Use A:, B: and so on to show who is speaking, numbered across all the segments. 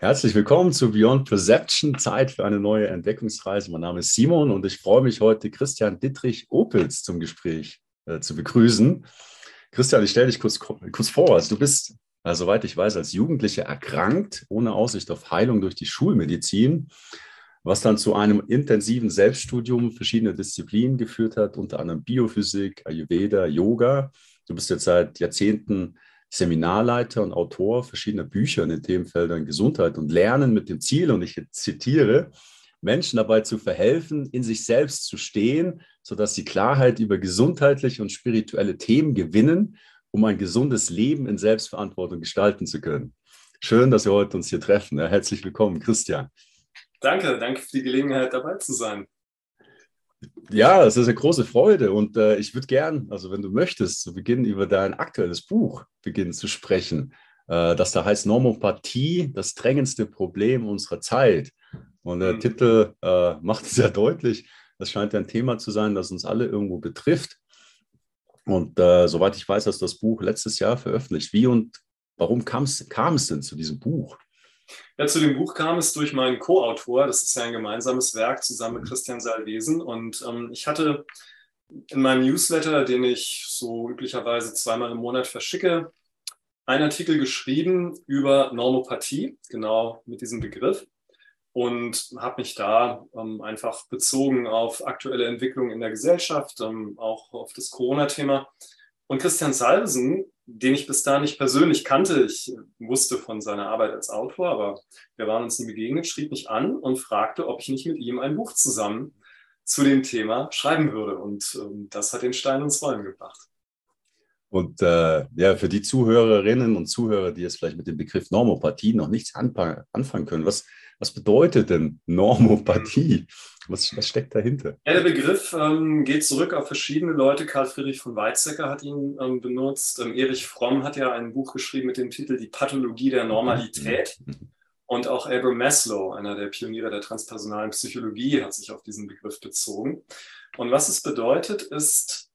A: Herzlich willkommen zu Beyond Perception, Zeit für eine neue Entdeckungsreise. Mein Name ist Simon und ich freue mich heute, Christian Dittrich Opels zum Gespräch äh, zu begrüßen. Christian, ich stelle dich kurz, kurz vor. Also du bist, äh, soweit ich weiß, als Jugendlicher erkrankt, ohne Aussicht auf Heilung durch die Schulmedizin, was dann zu einem intensiven Selbststudium verschiedener Disziplinen geführt hat, unter anderem Biophysik, Ayurveda, Yoga. Du bist jetzt seit Jahrzehnten Seminarleiter und Autor verschiedener Bücher in den Themenfeldern Gesundheit und Lernen mit dem Ziel, und ich zitiere, Menschen dabei zu verhelfen, in sich selbst zu stehen, sodass sie Klarheit über gesundheitliche und spirituelle Themen gewinnen, um ein gesundes Leben in Selbstverantwortung gestalten zu können. Schön, dass wir heute uns hier treffen. herzlich willkommen, Christian.
B: Danke, danke für die Gelegenheit, dabei zu sein.
A: Ja, es ist eine große Freude und äh, ich würde gern, also wenn du möchtest, zu Beginn über dein aktuelles Buch beginnen zu sprechen, äh, das da heißt Normopathie, das drängendste Problem unserer Zeit. Und der mhm. Titel äh, macht es sehr deutlich, das scheint ein Thema zu sein, das uns alle irgendwo betrifft. Und äh, soweit ich weiß, hast du das Buch letztes Jahr veröffentlicht. Wie und warum kam es denn zu diesem Buch?
B: Ja, zu dem Buch kam es durch meinen Co-Autor. Das ist ja ein gemeinsames Werk zusammen mit Christian Salvesen. Und ähm, ich hatte in meinem Newsletter, den ich so üblicherweise zweimal im Monat verschicke, einen Artikel geschrieben über Normopathie, genau mit diesem Begriff. Und habe mich da ähm, einfach bezogen auf aktuelle Entwicklungen in der Gesellschaft, ähm, auch auf das Corona-Thema. Und Christian Salvesen den ich bis dahin nicht persönlich kannte. Ich wusste von seiner Arbeit als Autor, aber wir waren uns nie begegnet, schrieb mich an und fragte, ob ich nicht mit ihm ein Buch zusammen zu dem Thema schreiben würde. Und ähm, das hat den Stein ins Rollen gebracht.
A: Und äh, ja, für die Zuhörerinnen und Zuhörer, die jetzt vielleicht mit dem Begriff Normopathie noch nichts anfangen können, was, was bedeutet denn Normopathie? Was, was steckt dahinter?
B: Ja, der Begriff ähm, geht zurück auf verschiedene Leute. Karl Friedrich von Weizsäcker hat ihn ähm, benutzt. Ähm, Erich Fromm hat ja ein Buch geschrieben mit dem Titel Die Pathologie der Normalität. Mhm. Und auch Abraham Maslow, einer der Pioniere der transpersonalen Psychologie, hat sich auf diesen Begriff bezogen. Und was es bedeutet, ist,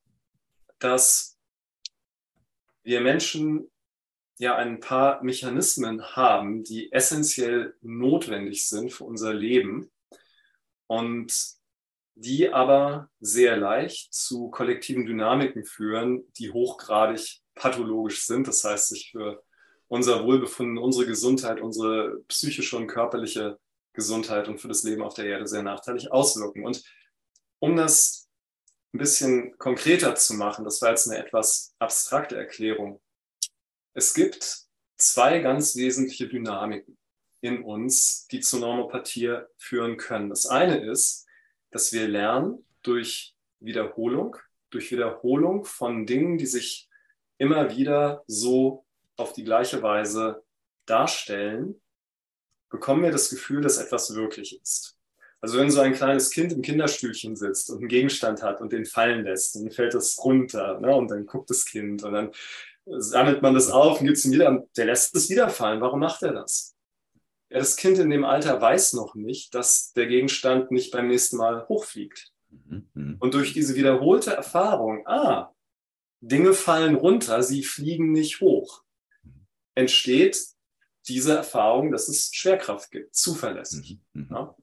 B: dass wir Menschen ja ein paar Mechanismen haben, die essentiell notwendig sind für unser Leben und die aber sehr leicht zu kollektiven Dynamiken führen, die hochgradig pathologisch sind. Das heißt, sich für unser Wohlbefinden, unsere Gesundheit, unsere psychische und körperliche Gesundheit und für das Leben auf der Erde sehr nachteilig auswirken. Und um das ein bisschen konkreter zu machen, das war jetzt eine etwas abstrakte Erklärung. Es gibt zwei ganz wesentliche Dynamiken in uns, die zu Normopathie führen können. Das eine ist, dass wir lernen durch Wiederholung, durch Wiederholung von Dingen, die sich immer wieder so auf die gleiche Weise darstellen, bekommen wir das Gefühl, dass etwas wirklich ist. Also wenn so ein kleines Kind im Kinderstühlchen sitzt und einen Gegenstand hat und den fallen lässt, dann fällt es runter ne? und dann guckt das Kind und dann sammelt man das auf und gibt es ihm wieder, der lässt es wieder fallen. Warum macht er das? Ja, das Kind in dem Alter weiß noch nicht, dass der Gegenstand nicht beim nächsten Mal hochfliegt. Mhm, mhm. Und durch diese wiederholte Erfahrung, ah, Dinge fallen runter, sie fliegen nicht hoch, entsteht diese Erfahrung, dass es Schwerkraft gibt, zuverlässig. Mhm, ja?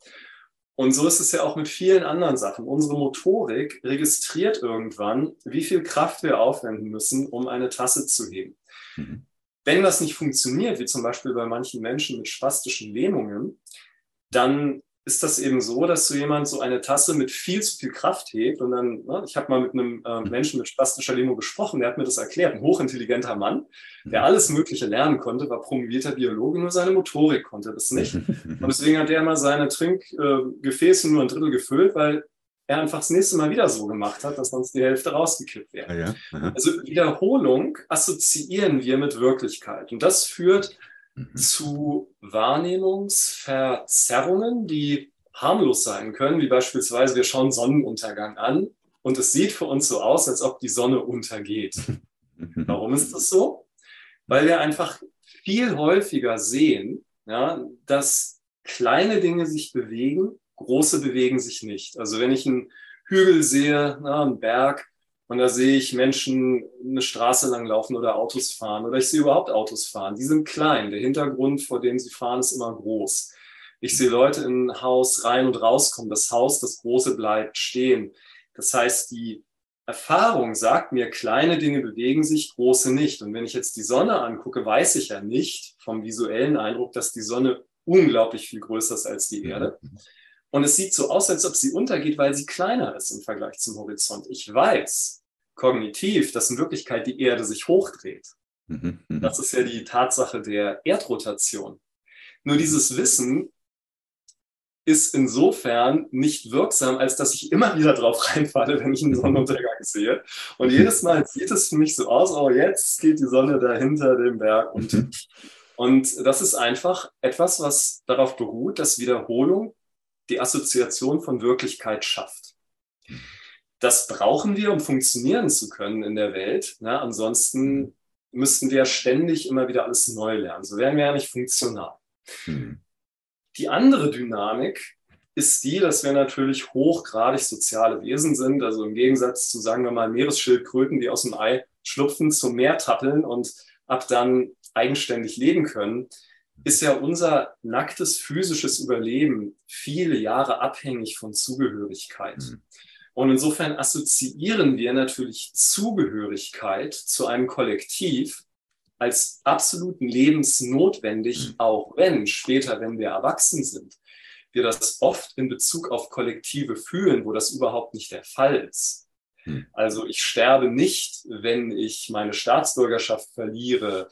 B: Und so ist es ja auch mit vielen anderen Sachen. Unsere Motorik registriert irgendwann, wie viel Kraft wir aufwenden müssen, um eine Tasse zu heben. Mhm. Wenn das nicht funktioniert, wie zum Beispiel bei manchen Menschen mit spastischen Lähmungen, dann ist das eben so, dass so jemand so eine Tasse mit viel zu viel Kraft hebt und dann, ne, ich habe mal mit einem äh. Menschen mit spastischer Lähmung gesprochen, der hat mir das erklärt, ein hochintelligenter Mann, der mhm. alles Mögliche lernen konnte, war promovierter Biologe, nur seine Motorik konnte das nicht. Und deswegen hat er immer seine Trinkgefäße nur ein Drittel gefüllt, weil er einfach das nächste Mal wieder so gemacht hat, dass sonst die Hälfte rausgekippt wäre. Ja, ja. Also Wiederholung assoziieren wir mit Wirklichkeit. Und das führt mhm. zu Wahrnehmungsverzerrungen, die harmlos sein können, wie beispielsweise wir schauen Sonnenuntergang an und es sieht für uns so aus, als ob die Sonne untergeht. Warum ist das so? Weil wir einfach viel häufiger sehen, ja, dass kleine Dinge sich bewegen große bewegen sich nicht. Also wenn ich einen Hügel sehe, na, einen Berg, und da sehe ich Menschen eine Straße lang laufen oder Autos fahren oder ich sehe überhaupt Autos fahren. Die sind klein. Der Hintergrund, vor dem sie fahren, ist immer groß. Ich sehe Leute in ein Haus rein und rauskommen. Das Haus, das große bleibt stehen. Das heißt, die Erfahrung sagt mir, kleine Dinge bewegen sich, große nicht. Und wenn ich jetzt die Sonne angucke, weiß ich ja nicht vom visuellen Eindruck, dass die Sonne unglaublich viel größer ist als die Erde. Und es sieht so aus, als ob sie untergeht, weil sie kleiner ist im Vergleich zum Horizont. Ich weiß kognitiv, dass in Wirklichkeit die Erde sich hochdreht. Mhm, mhm. Das ist ja die Tatsache der Erdrotation. Nur dieses Wissen ist insofern nicht wirksam, als dass ich immer wieder drauf reinfalle, wenn ich einen Sonnenuntergang sehe. Und jedes Mal sieht es für mich so aus, oh, jetzt geht die Sonne da hinter dem Berg unter. Mhm. Und das ist einfach etwas, was darauf beruht, dass Wiederholung die Assoziation von Wirklichkeit schafft. Das brauchen wir, um funktionieren zu können in der Welt. Na, ansonsten müssten wir ständig immer wieder alles neu lernen. So wären wir ja nicht funktional. Mhm. Die andere Dynamik ist die, dass wir natürlich hochgradig soziale Wesen sind. Also im Gegensatz zu, sagen wir mal, Meeresschildkröten, die aus dem Ei schlupfen, zum Meer tappeln und ab dann eigenständig leben können, ist ja unser nacktes physisches Überleben viele Jahre abhängig von Zugehörigkeit. Mhm. Und insofern assoziieren wir natürlich Zugehörigkeit zu einem Kollektiv als absolut lebensnotwendig, mhm. auch wenn später, wenn wir erwachsen sind, wir das oft in Bezug auf Kollektive fühlen, wo das überhaupt nicht der Fall ist. Mhm. Also ich sterbe nicht, wenn ich meine Staatsbürgerschaft verliere,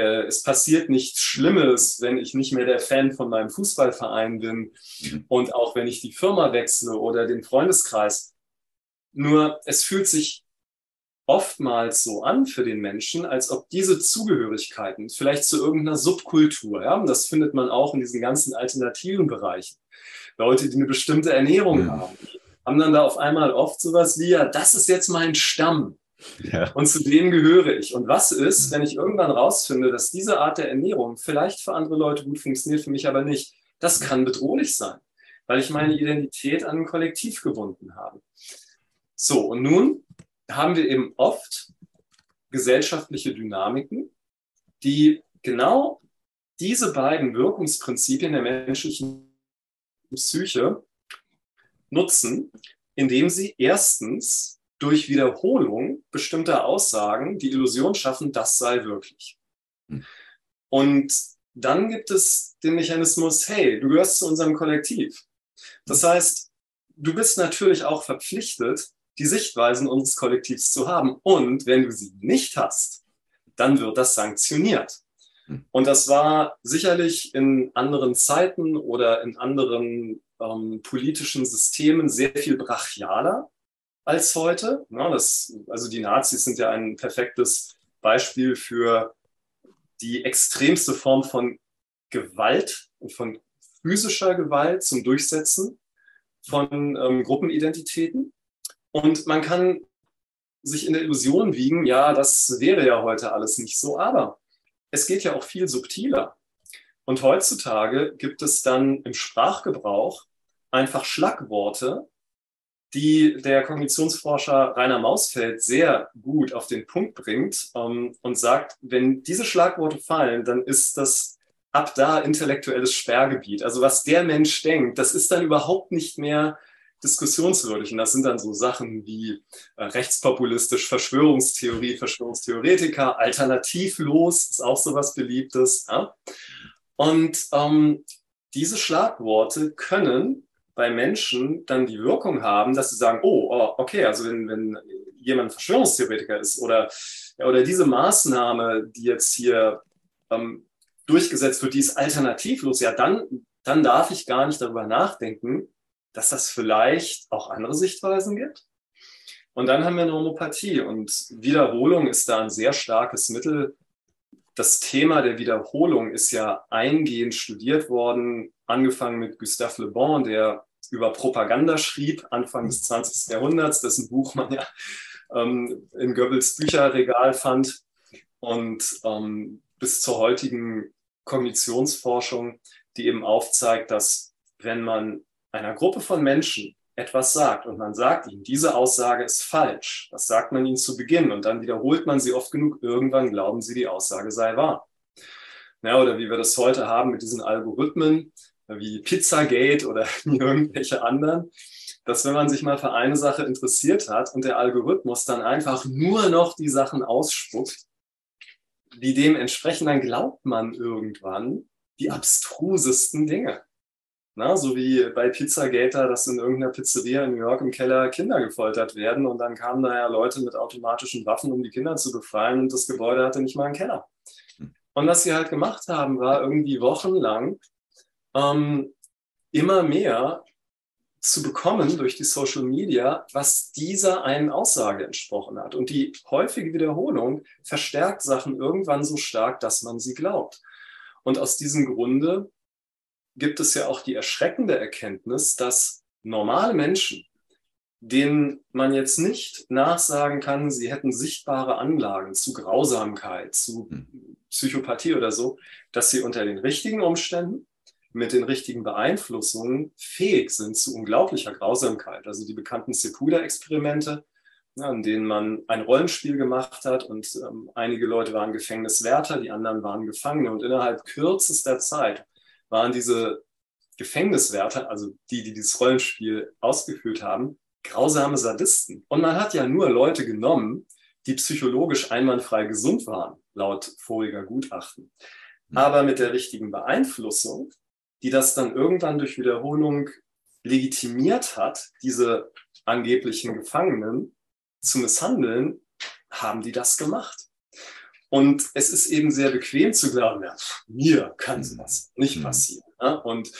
B: äh, es passiert nichts Schlimmes, wenn ich nicht mehr der Fan von meinem Fußballverein bin mhm. und auch wenn ich die Firma wechsle oder den Freundeskreis. Nur es fühlt sich oftmals so an für den Menschen, als ob diese Zugehörigkeiten vielleicht zu irgendeiner Subkultur, ja, und das findet man auch in diesen ganzen alternativen Bereichen. Leute, die eine bestimmte Ernährung mhm. haben, haben dann da auf einmal oft sowas wie, ja, das ist jetzt mein Stamm. Ja. Und zu denen gehöre ich. Und was ist, mhm. wenn ich irgendwann rausfinde, dass diese Art der Ernährung vielleicht für andere Leute gut funktioniert, für mich aber nicht? Das kann bedrohlich sein, weil ich meine Identität an ein Kollektiv gebunden habe. So, und nun haben wir eben oft gesellschaftliche Dynamiken, die genau diese beiden Wirkungsprinzipien der menschlichen Psyche nutzen, indem sie erstens durch Wiederholung bestimmter Aussagen die Illusion schaffen, das sei wirklich. Hm. Und dann gibt es den Mechanismus, hey, du gehörst zu unserem Kollektiv. Das heißt, du bist natürlich auch verpflichtet, die Sichtweisen unseres Kollektivs zu haben. Und wenn du sie nicht hast, dann wird das sanktioniert. Hm. Und das war sicherlich in anderen Zeiten oder in anderen ähm, politischen Systemen sehr viel brachialer als heute. Ja, das, also die Nazis sind ja ein perfektes Beispiel für die extremste Form von Gewalt und von physischer Gewalt zum Durchsetzen von ähm, Gruppenidentitäten. Und man kann sich in der Illusion wiegen, ja, das wäre ja heute alles nicht so, aber es geht ja auch viel subtiler. Und heutzutage gibt es dann im Sprachgebrauch einfach Schlagworte, die der Kognitionsforscher Rainer Mausfeld sehr gut auf den Punkt bringt ähm, und sagt, wenn diese Schlagworte fallen, dann ist das ab da intellektuelles Sperrgebiet. Also was der Mensch denkt, das ist dann überhaupt nicht mehr diskussionswürdig. Und das sind dann so Sachen wie äh, rechtspopulistisch, Verschwörungstheorie, Verschwörungstheoretiker, alternativlos ist auch so was Beliebtes. Ja? Und ähm, diese Schlagworte können bei Menschen dann die Wirkung haben, dass sie sagen, oh, oh okay, also wenn, wenn jemand Verschwörungstheoretiker ist oder, oder diese Maßnahme, die jetzt hier ähm, durchgesetzt wird, die ist alternativlos, ja, dann, dann darf ich gar nicht darüber nachdenken, dass das vielleicht auch andere Sichtweisen gibt. Und dann haben wir eine Homopathie und Wiederholung ist da ein sehr starkes Mittel. Das Thema der Wiederholung ist ja eingehend studiert worden, angefangen mit Gustave Le Bon, der über Propaganda schrieb, Anfang des 20. Jahrhunderts, dessen Buch man ja ähm, in Goebbels Bücherregal fand und ähm, bis zur heutigen Kognitionsforschung, die eben aufzeigt, dass wenn man einer Gruppe von Menschen etwas sagt und man sagt ihm, diese Aussage ist falsch. Das sagt man ihnen zu Beginn und dann wiederholt man sie oft genug. Irgendwann glauben sie, die Aussage sei wahr. Ja, oder wie wir das heute haben mit diesen Algorithmen, wie Pizzagate oder irgendwelche anderen, dass wenn man sich mal für eine Sache interessiert hat und der Algorithmus dann einfach nur noch die Sachen ausspuckt, die dem entsprechen, dann glaubt man irgendwann die abstrusesten Dinge. Na, so wie bei Pizzagater, dass in irgendeiner Pizzeria in New York im Keller Kinder gefoltert werden und dann kamen da ja Leute mit automatischen Waffen, um die Kinder zu befreien und das Gebäude hatte nicht mal einen Keller. Hm. Und was sie halt gemacht haben, war irgendwie wochenlang ähm, immer mehr zu bekommen durch die Social Media, was dieser einen Aussage entsprochen hat. Und die häufige Wiederholung verstärkt Sachen irgendwann so stark, dass man sie glaubt. Und aus diesem Grunde gibt es ja auch die erschreckende Erkenntnis, dass normale Menschen, denen man jetzt nicht nachsagen kann, sie hätten sichtbare Anlagen zu Grausamkeit, zu hm. Psychopathie oder so, dass sie unter den richtigen Umständen mit den richtigen Beeinflussungen fähig sind zu unglaublicher Grausamkeit. Also die bekannten Sepuda-Experimente, ja, in denen man ein Rollenspiel gemacht hat und ähm, einige Leute waren Gefängniswärter, die anderen waren Gefangene und innerhalb kürzester Zeit waren diese Gefängniswärter, also die, die dieses Rollenspiel ausgeführt haben, grausame Sadisten. Und man hat ja nur Leute genommen, die psychologisch einwandfrei gesund waren, laut voriger Gutachten. Hm. Aber mit der richtigen Beeinflussung die das dann irgendwann durch Wiederholung legitimiert hat, diese angeblichen Gefangenen zu misshandeln, haben die das gemacht. Und es ist eben sehr bequem zu glauben, ja, mir kann sowas nicht mhm. passieren. Ja? Und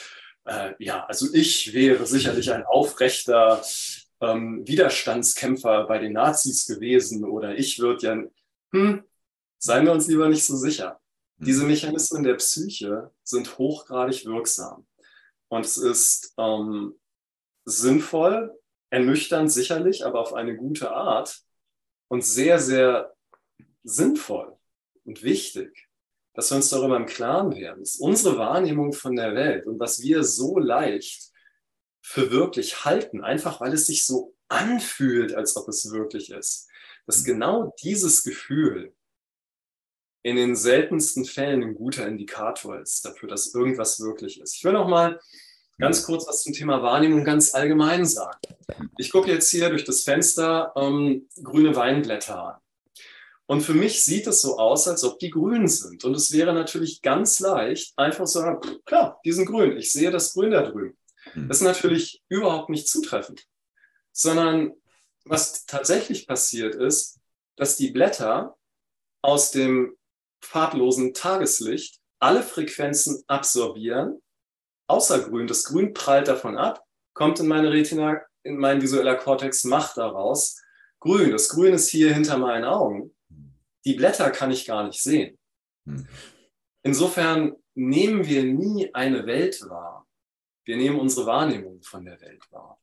B: äh, ja, also ich wäre sicherlich ein aufrechter ähm, Widerstandskämpfer bei den Nazis gewesen oder ich würde ja, hm, seien wir uns lieber nicht so sicher. Diese mhm. Mechanismen der Psyche sind hochgradig wirksam. Und es ist ähm, sinnvoll, ernüchternd sicherlich, aber auf eine gute Art und sehr, sehr sinnvoll und wichtig, dass wir uns darüber im Klaren werden. dass unsere Wahrnehmung von der Welt und was wir so leicht für wirklich halten, einfach weil es sich so anfühlt, als ob es wirklich ist, dass mhm. genau dieses Gefühl in den seltensten Fällen ein guter Indikator ist dafür, dass irgendwas wirklich ist. Ich will noch mal ganz kurz was zum Thema Wahrnehmung ganz allgemein sagen. Ich gucke jetzt hier durch das Fenster ähm, grüne Weinblätter an. Und für mich sieht es so aus, als ob die grün sind. Und es wäre natürlich ganz leicht, einfach zu sagen, klar, die sind grün. Ich sehe das Grün da drüben. Hm. Das ist natürlich überhaupt nicht zutreffend. Sondern was tatsächlich passiert ist, dass die Blätter aus dem farblosen Tageslicht alle Frequenzen absorbieren, außer Grün. Das Grün prallt davon ab, kommt in meine Retina, in mein visueller Kortex, macht daraus Grün. Das Grün ist hier hinter meinen Augen. Die Blätter kann ich gar nicht sehen. Hm. Insofern nehmen wir nie eine Welt wahr. Wir nehmen unsere Wahrnehmung von der Welt wahr.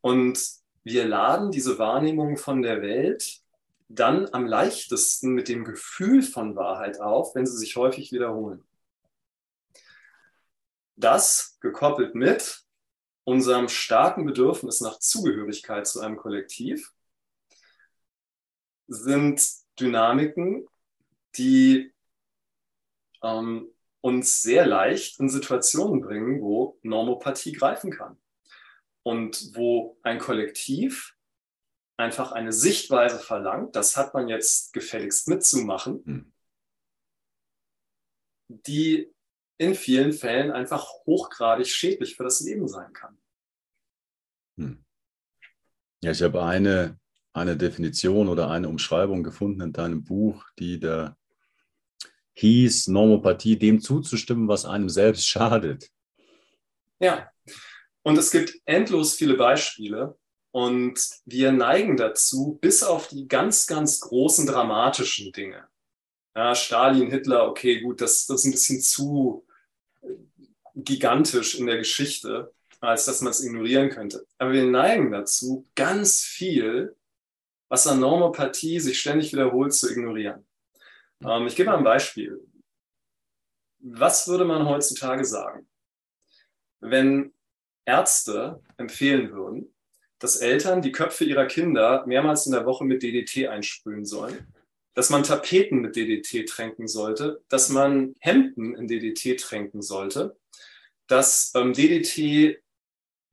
B: Und wir laden diese Wahrnehmung von der Welt dann am leichtesten mit dem Gefühl von Wahrheit auf, wenn sie sich häufig wiederholen. Das gekoppelt mit unserem starken Bedürfnis nach Zugehörigkeit zu einem Kollektiv sind Dynamiken, die ähm, uns sehr leicht in Situationen bringen, wo Normopathie greifen kann. Und wo ein Kollektiv einfach eine Sichtweise verlangt, das hat man jetzt gefälligst mitzumachen, hm. die in vielen Fällen einfach hochgradig schädlich für das Leben sein kann.
A: Hm. Ja, ich habe eine, eine Definition oder eine Umschreibung gefunden in deinem Buch, die da hieß, Normopathie dem zuzustimmen, was einem selbst schadet.
B: Ja, und es gibt endlos viele Beispiele, und wir neigen dazu, bis auf die ganz, ganz großen dramatischen Dinge. Ja, Stalin, Hitler, okay, gut, das, das ist ein bisschen zu gigantisch in der Geschichte, als dass man es ignorieren könnte. Aber wir neigen dazu, ganz viel, was an Normopathie sich ständig wiederholt, zu ignorieren. Ähm, ich gebe mal ein Beispiel. Was würde man heutzutage sagen, wenn Ärzte empfehlen würden, dass Eltern die Köpfe ihrer Kinder mehrmals in der Woche mit DDT einsprühen sollen, dass man Tapeten mit DDT tränken sollte, dass man Hemden in DDT tränken sollte, dass ähm, DDT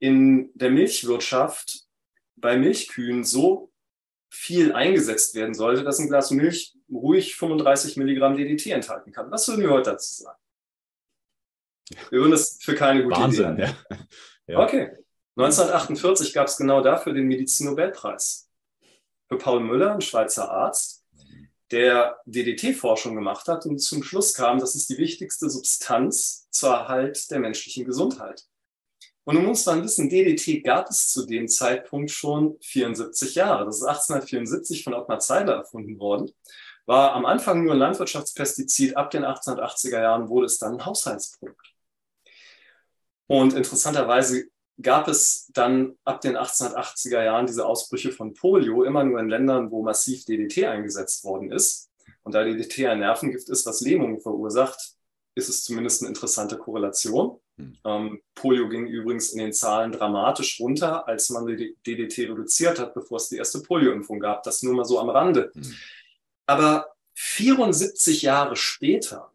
B: in der Milchwirtschaft bei Milchkühen so viel eingesetzt werden sollte, dass ein Glas Milch ruhig 35 Milligramm DDT enthalten kann. Was würden wir heute dazu sagen? Wir würden das für keine gute
A: Wahnsinn,
B: Idee halten. Ja. ja. Okay. 1948 gab es genau dafür den Medizinnobelpreis. Für Paul Müller, ein Schweizer Arzt, der DDT-Forschung gemacht hat und zum Schluss kam, das ist die wichtigste Substanz zur Erhalt der menschlichen Gesundheit. Und du musst dann wissen, DDT gab es zu dem Zeitpunkt schon 74 Jahre. Das ist 1874 von Ottmar Zeidler erfunden worden. War am Anfang nur ein Landwirtschaftspestizid. Ab den 1880er Jahren wurde es dann ein Haushaltsprodukt. Und interessanterweise gab es dann ab den 1880er Jahren diese Ausbrüche von Polio immer nur in Ländern, wo massiv DDT eingesetzt worden ist. Und da DDT ein Nervengift ist, was Lähmungen verursacht, ist es zumindest eine interessante Korrelation. Hm. Ähm, Polio ging übrigens in den Zahlen dramatisch runter, als man DDT reduziert hat, bevor es die erste Polioimpfung gab. Das nur mal so am Rande. Hm. Aber 74 Jahre später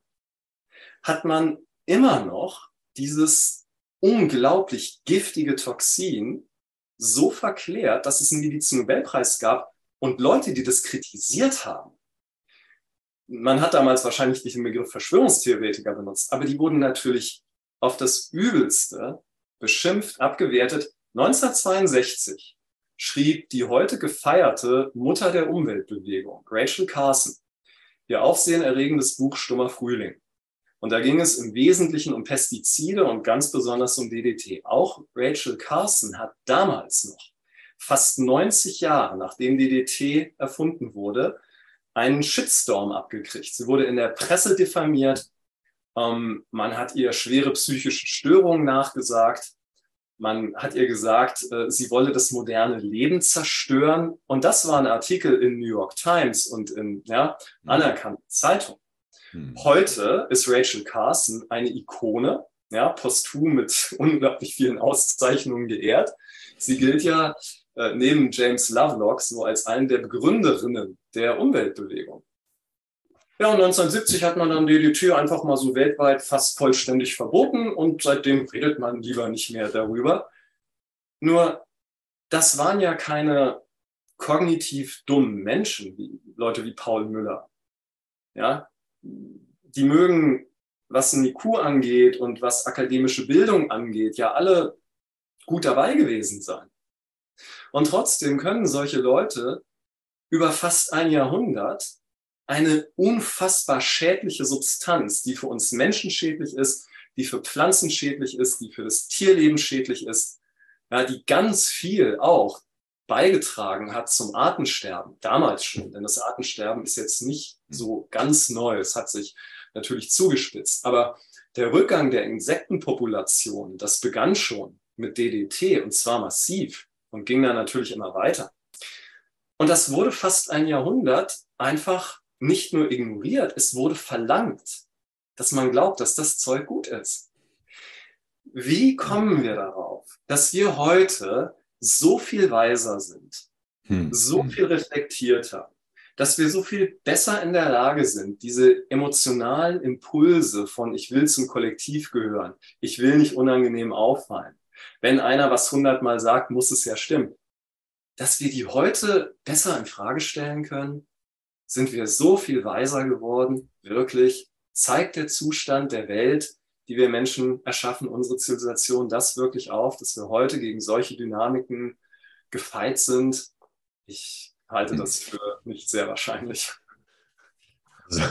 B: hat man immer noch dieses unglaublich giftige Toxin so verklärt, dass es einen Medizinnobelpreis gab und Leute, die das kritisiert haben, man hat damals wahrscheinlich nicht den Begriff Verschwörungstheoretiker benutzt, aber die wurden natürlich auf das Übelste beschimpft, abgewertet. 1962 schrieb die heute gefeierte Mutter der Umweltbewegung, Rachel Carson, ihr aufsehenerregendes Buch Stummer Frühling. Und da ging es im Wesentlichen um Pestizide und ganz besonders um DDT. Auch Rachel Carson hat damals noch, fast 90 Jahre nachdem DDT erfunden wurde, einen Shitstorm abgekriegt. Sie wurde in der Presse diffamiert. Ähm, man hat ihr schwere psychische Störungen nachgesagt. Man hat ihr gesagt, äh, sie wolle das moderne Leben zerstören. Und das war ein Artikel in New York Times und in ja, mhm. anerkannten Zeitungen. Hm. Heute ist Rachel Carson eine Ikone, ja, posthum mit unglaublich vielen Auszeichnungen geehrt. Sie gilt ja äh, neben James Lovelock so als eine der Begründerinnen der Umweltbewegung. Ja, und 1970 hat man dann DDT einfach mal so weltweit fast vollständig verboten und seitdem redet man lieber nicht mehr darüber. Nur, das waren ja keine kognitiv dummen Menschen, wie Leute wie Paul Müller. Ja, die mögen, was ein IQ angeht und was akademische Bildung angeht, ja alle gut dabei gewesen sein. Und trotzdem können solche Leute über fast ein Jahrhundert eine unfassbar schädliche Substanz, die für uns Menschen schädlich ist, die für Pflanzen schädlich ist, die für das Tierleben schädlich ist, ja, die ganz viel auch beigetragen hat zum Artensterben, damals schon, denn das Artensterben ist jetzt nicht so ganz neu, es hat sich natürlich zugespitzt, aber der Rückgang der Insektenpopulation, das begann schon mit DDT und zwar massiv und ging dann natürlich immer weiter. Und das wurde fast ein Jahrhundert einfach nicht nur ignoriert, es wurde verlangt, dass man glaubt, dass das Zeug gut ist. Wie kommen wir darauf, dass wir heute so viel weiser sind, hm. so hm. viel reflektierter, dass wir so viel besser in der Lage sind, diese emotionalen Impulse von ich will zum Kollektiv gehören, ich will nicht unangenehm auffallen. Wenn einer was hundertmal sagt, muss es ja stimmen dass wir die heute besser in Frage stellen können? Sind wir so viel weiser geworden? Wirklich? Zeigt der Zustand der Welt, die wir Menschen erschaffen, unsere Zivilisation, das wirklich auf, dass wir heute gegen solche Dynamiken gefeit sind? Ich halte das für nicht sehr wahrscheinlich.
A: Also,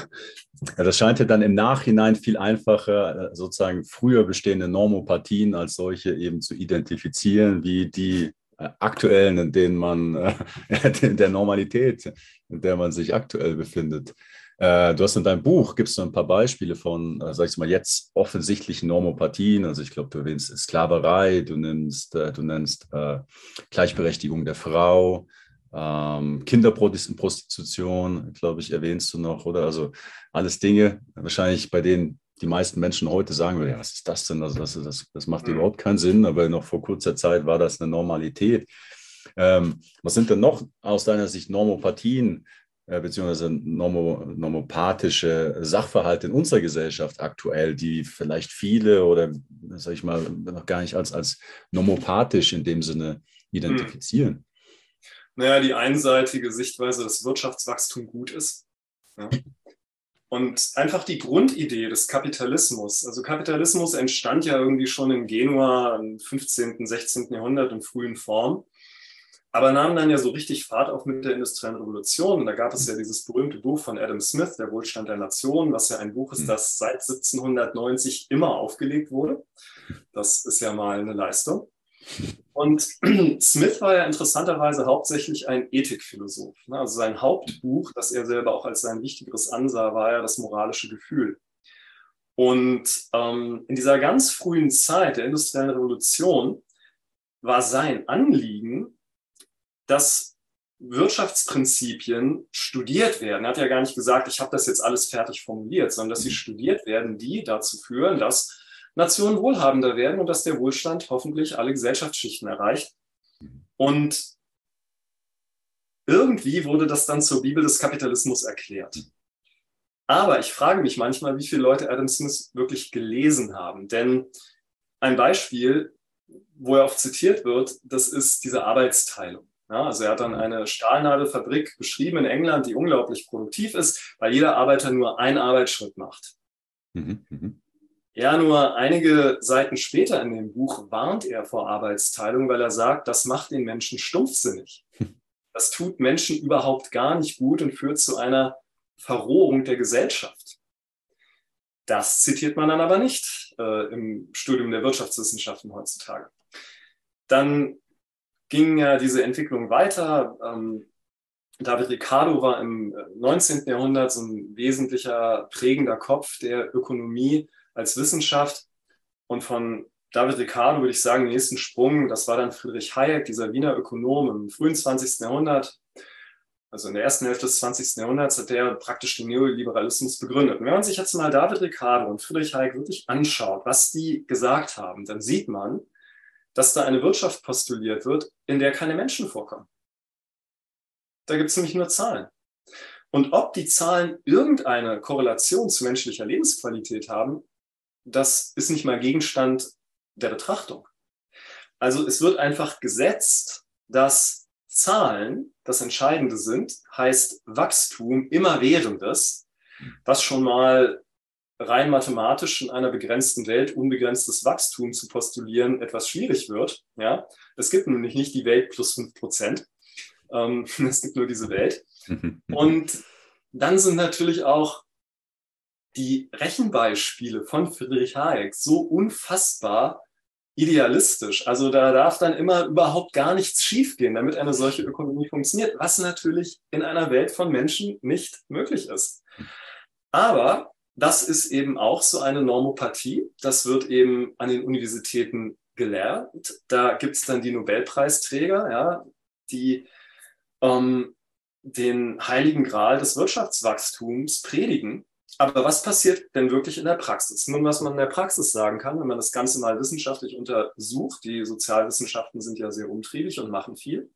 A: das scheint ja dann im Nachhinein viel einfacher, äh, sozusagen früher bestehende Normopathien als solche eben zu identifizieren, wie die äh, aktuellen, in denen man, äh, in der Normalität, in der man sich aktuell befindet. Äh, du hast in deinem Buch, gibst du ein paar Beispiele von, sag ich mal, jetzt offensichtlichen Normopathien. Also ich glaube, du erwähnst Sklaverei, du nimmst, du nennst Gleichberechtigung der Frau, ähm, Kinderprostitution, glaube ich, erwähnst du noch, oder? Also alles Dinge, wahrscheinlich bei denen die meisten Menschen heute sagen würden, ja, was ist das denn? Also das, das, das macht mhm. überhaupt keinen Sinn, aber noch vor kurzer Zeit war das eine Normalität. Ähm, was sind denn noch aus deiner Sicht Normopathien äh, beziehungsweise normo, normopathische Sachverhalte in unserer Gesellschaft aktuell, die vielleicht viele oder, sag ich mal, noch gar nicht als, als normopathisch in dem Sinne identifizieren? Hm.
B: Naja, die einseitige Sichtweise, dass Wirtschaftswachstum gut ist. Ja. Und einfach die Grundidee des Kapitalismus. Also Kapitalismus entstand ja irgendwie schon in Genua im 15., 16. Jahrhundert in frühen Form aber nahm dann ja so richtig Fahrt auf mit der industriellen Revolution. Und da gab es ja dieses berühmte Buch von Adam Smith, Der Wohlstand der Nation, was ja ein Buch ist, mhm. das seit 1790 immer aufgelegt wurde. Das ist ja mal eine Leistung. Und Smith war ja interessanterweise hauptsächlich ein Ethikphilosoph. Ne? Also sein Hauptbuch, das er selber auch als sein wichtigeres ansah, war ja das moralische Gefühl. Und ähm, in dieser ganz frühen Zeit der industriellen Revolution war sein Anliegen, dass Wirtschaftsprinzipien studiert werden. Er hat ja gar nicht gesagt, ich habe das jetzt alles fertig formuliert, sondern dass sie mhm. studiert werden, die dazu führen, dass Nationen wohlhabender werden und dass der Wohlstand hoffentlich alle Gesellschaftsschichten erreicht. Und irgendwie wurde das dann zur Bibel des Kapitalismus erklärt. Aber ich frage mich manchmal, wie viele Leute Adam Smith wirklich gelesen haben. Denn ein Beispiel, wo er oft zitiert wird, das ist diese Arbeitsteilung. Ja, also er hat dann eine Stahlnadelfabrik beschrieben in England, die unglaublich produktiv ist, weil jeder Arbeiter nur einen Arbeitsschritt macht. Mhm, mhm. Ja, nur einige Seiten später in dem Buch warnt er vor Arbeitsteilung, weil er sagt, das macht den Menschen stumpfsinnig. Das tut Menschen überhaupt gar nicht gut und führt zu einer Verrohung der Gesellschaft. Das zitiert man dann aber nicht äh, im Studium der Wirtschaftswissenschaften heutzutage. Dann ging ja diese Entwicklung weiter. Ähm, David Ricardo war im 19. Äh, Jahrhundert so ein wesentlicher prägender Kopf der Ökonomie als Wissenschaft. Und von David Ricardo würde ich sagen, den nächsten Sprung, das war dann Friedrich Hayek, dieser Wiener Ökonom im frühen 20. Jahrhundert. Also in der ersten Hälfte des 20. Jahrhunderts hat der praktisch den Neoliberalismus begründet. Und wenn man sich jetzt mal David Ricardo und Friedrich Hayek wirklich anschaut, was die gesagt haben, dann sieht man, dass da eine Wirtschaft postuliert wird, in der keine Menschen vorkommen. Da gibt es nämlich nur Zahlen. Und ob die Zahlen irgendeine Korrelation zu menschlicher Lebensqualität haben, das ist nicht mal Gegenstand der Betrachtung. Also es wird einfach gesetzt, dass Zahlen das Entscheidende sind, heißt Wachstum immerwährendes, was schon mal rein mathematisch in einer begrenzten Welt unbegrenztes Wachstum zu postulieren etwas schwierig wird. Ja? Es gibt nämlich nicht die Welt plus 5 Prozent. Ähm, es gibt nur diese Welt. Und dann sind natürlich auch die Rechenbeispiele von Friedrich Hayek so unfassbar idealistisch. Also da darf dann immer überhaupt gar nichts schiefgehen, damit eine solche Ökonomie funktioniert, was natürlich in einer Welt von Menschen nicht möglich ist. Aber das ist eben auch so eine Normopathie. Das wird eben an den Universitäten gelehrt. Da gibt es dann die Nobelpreisträger, ja, die ähm, den heiligen Gral des Wirtschaftswachstums predigen. Aber was passiert denn wirklich in der Praxis? Nun, was man in der Praxis sagen kann, wenn man das Ganze mal wissenschaftlich untersucht, die Sozialwissenschaften sind ja sehr umtriebig und machen viel,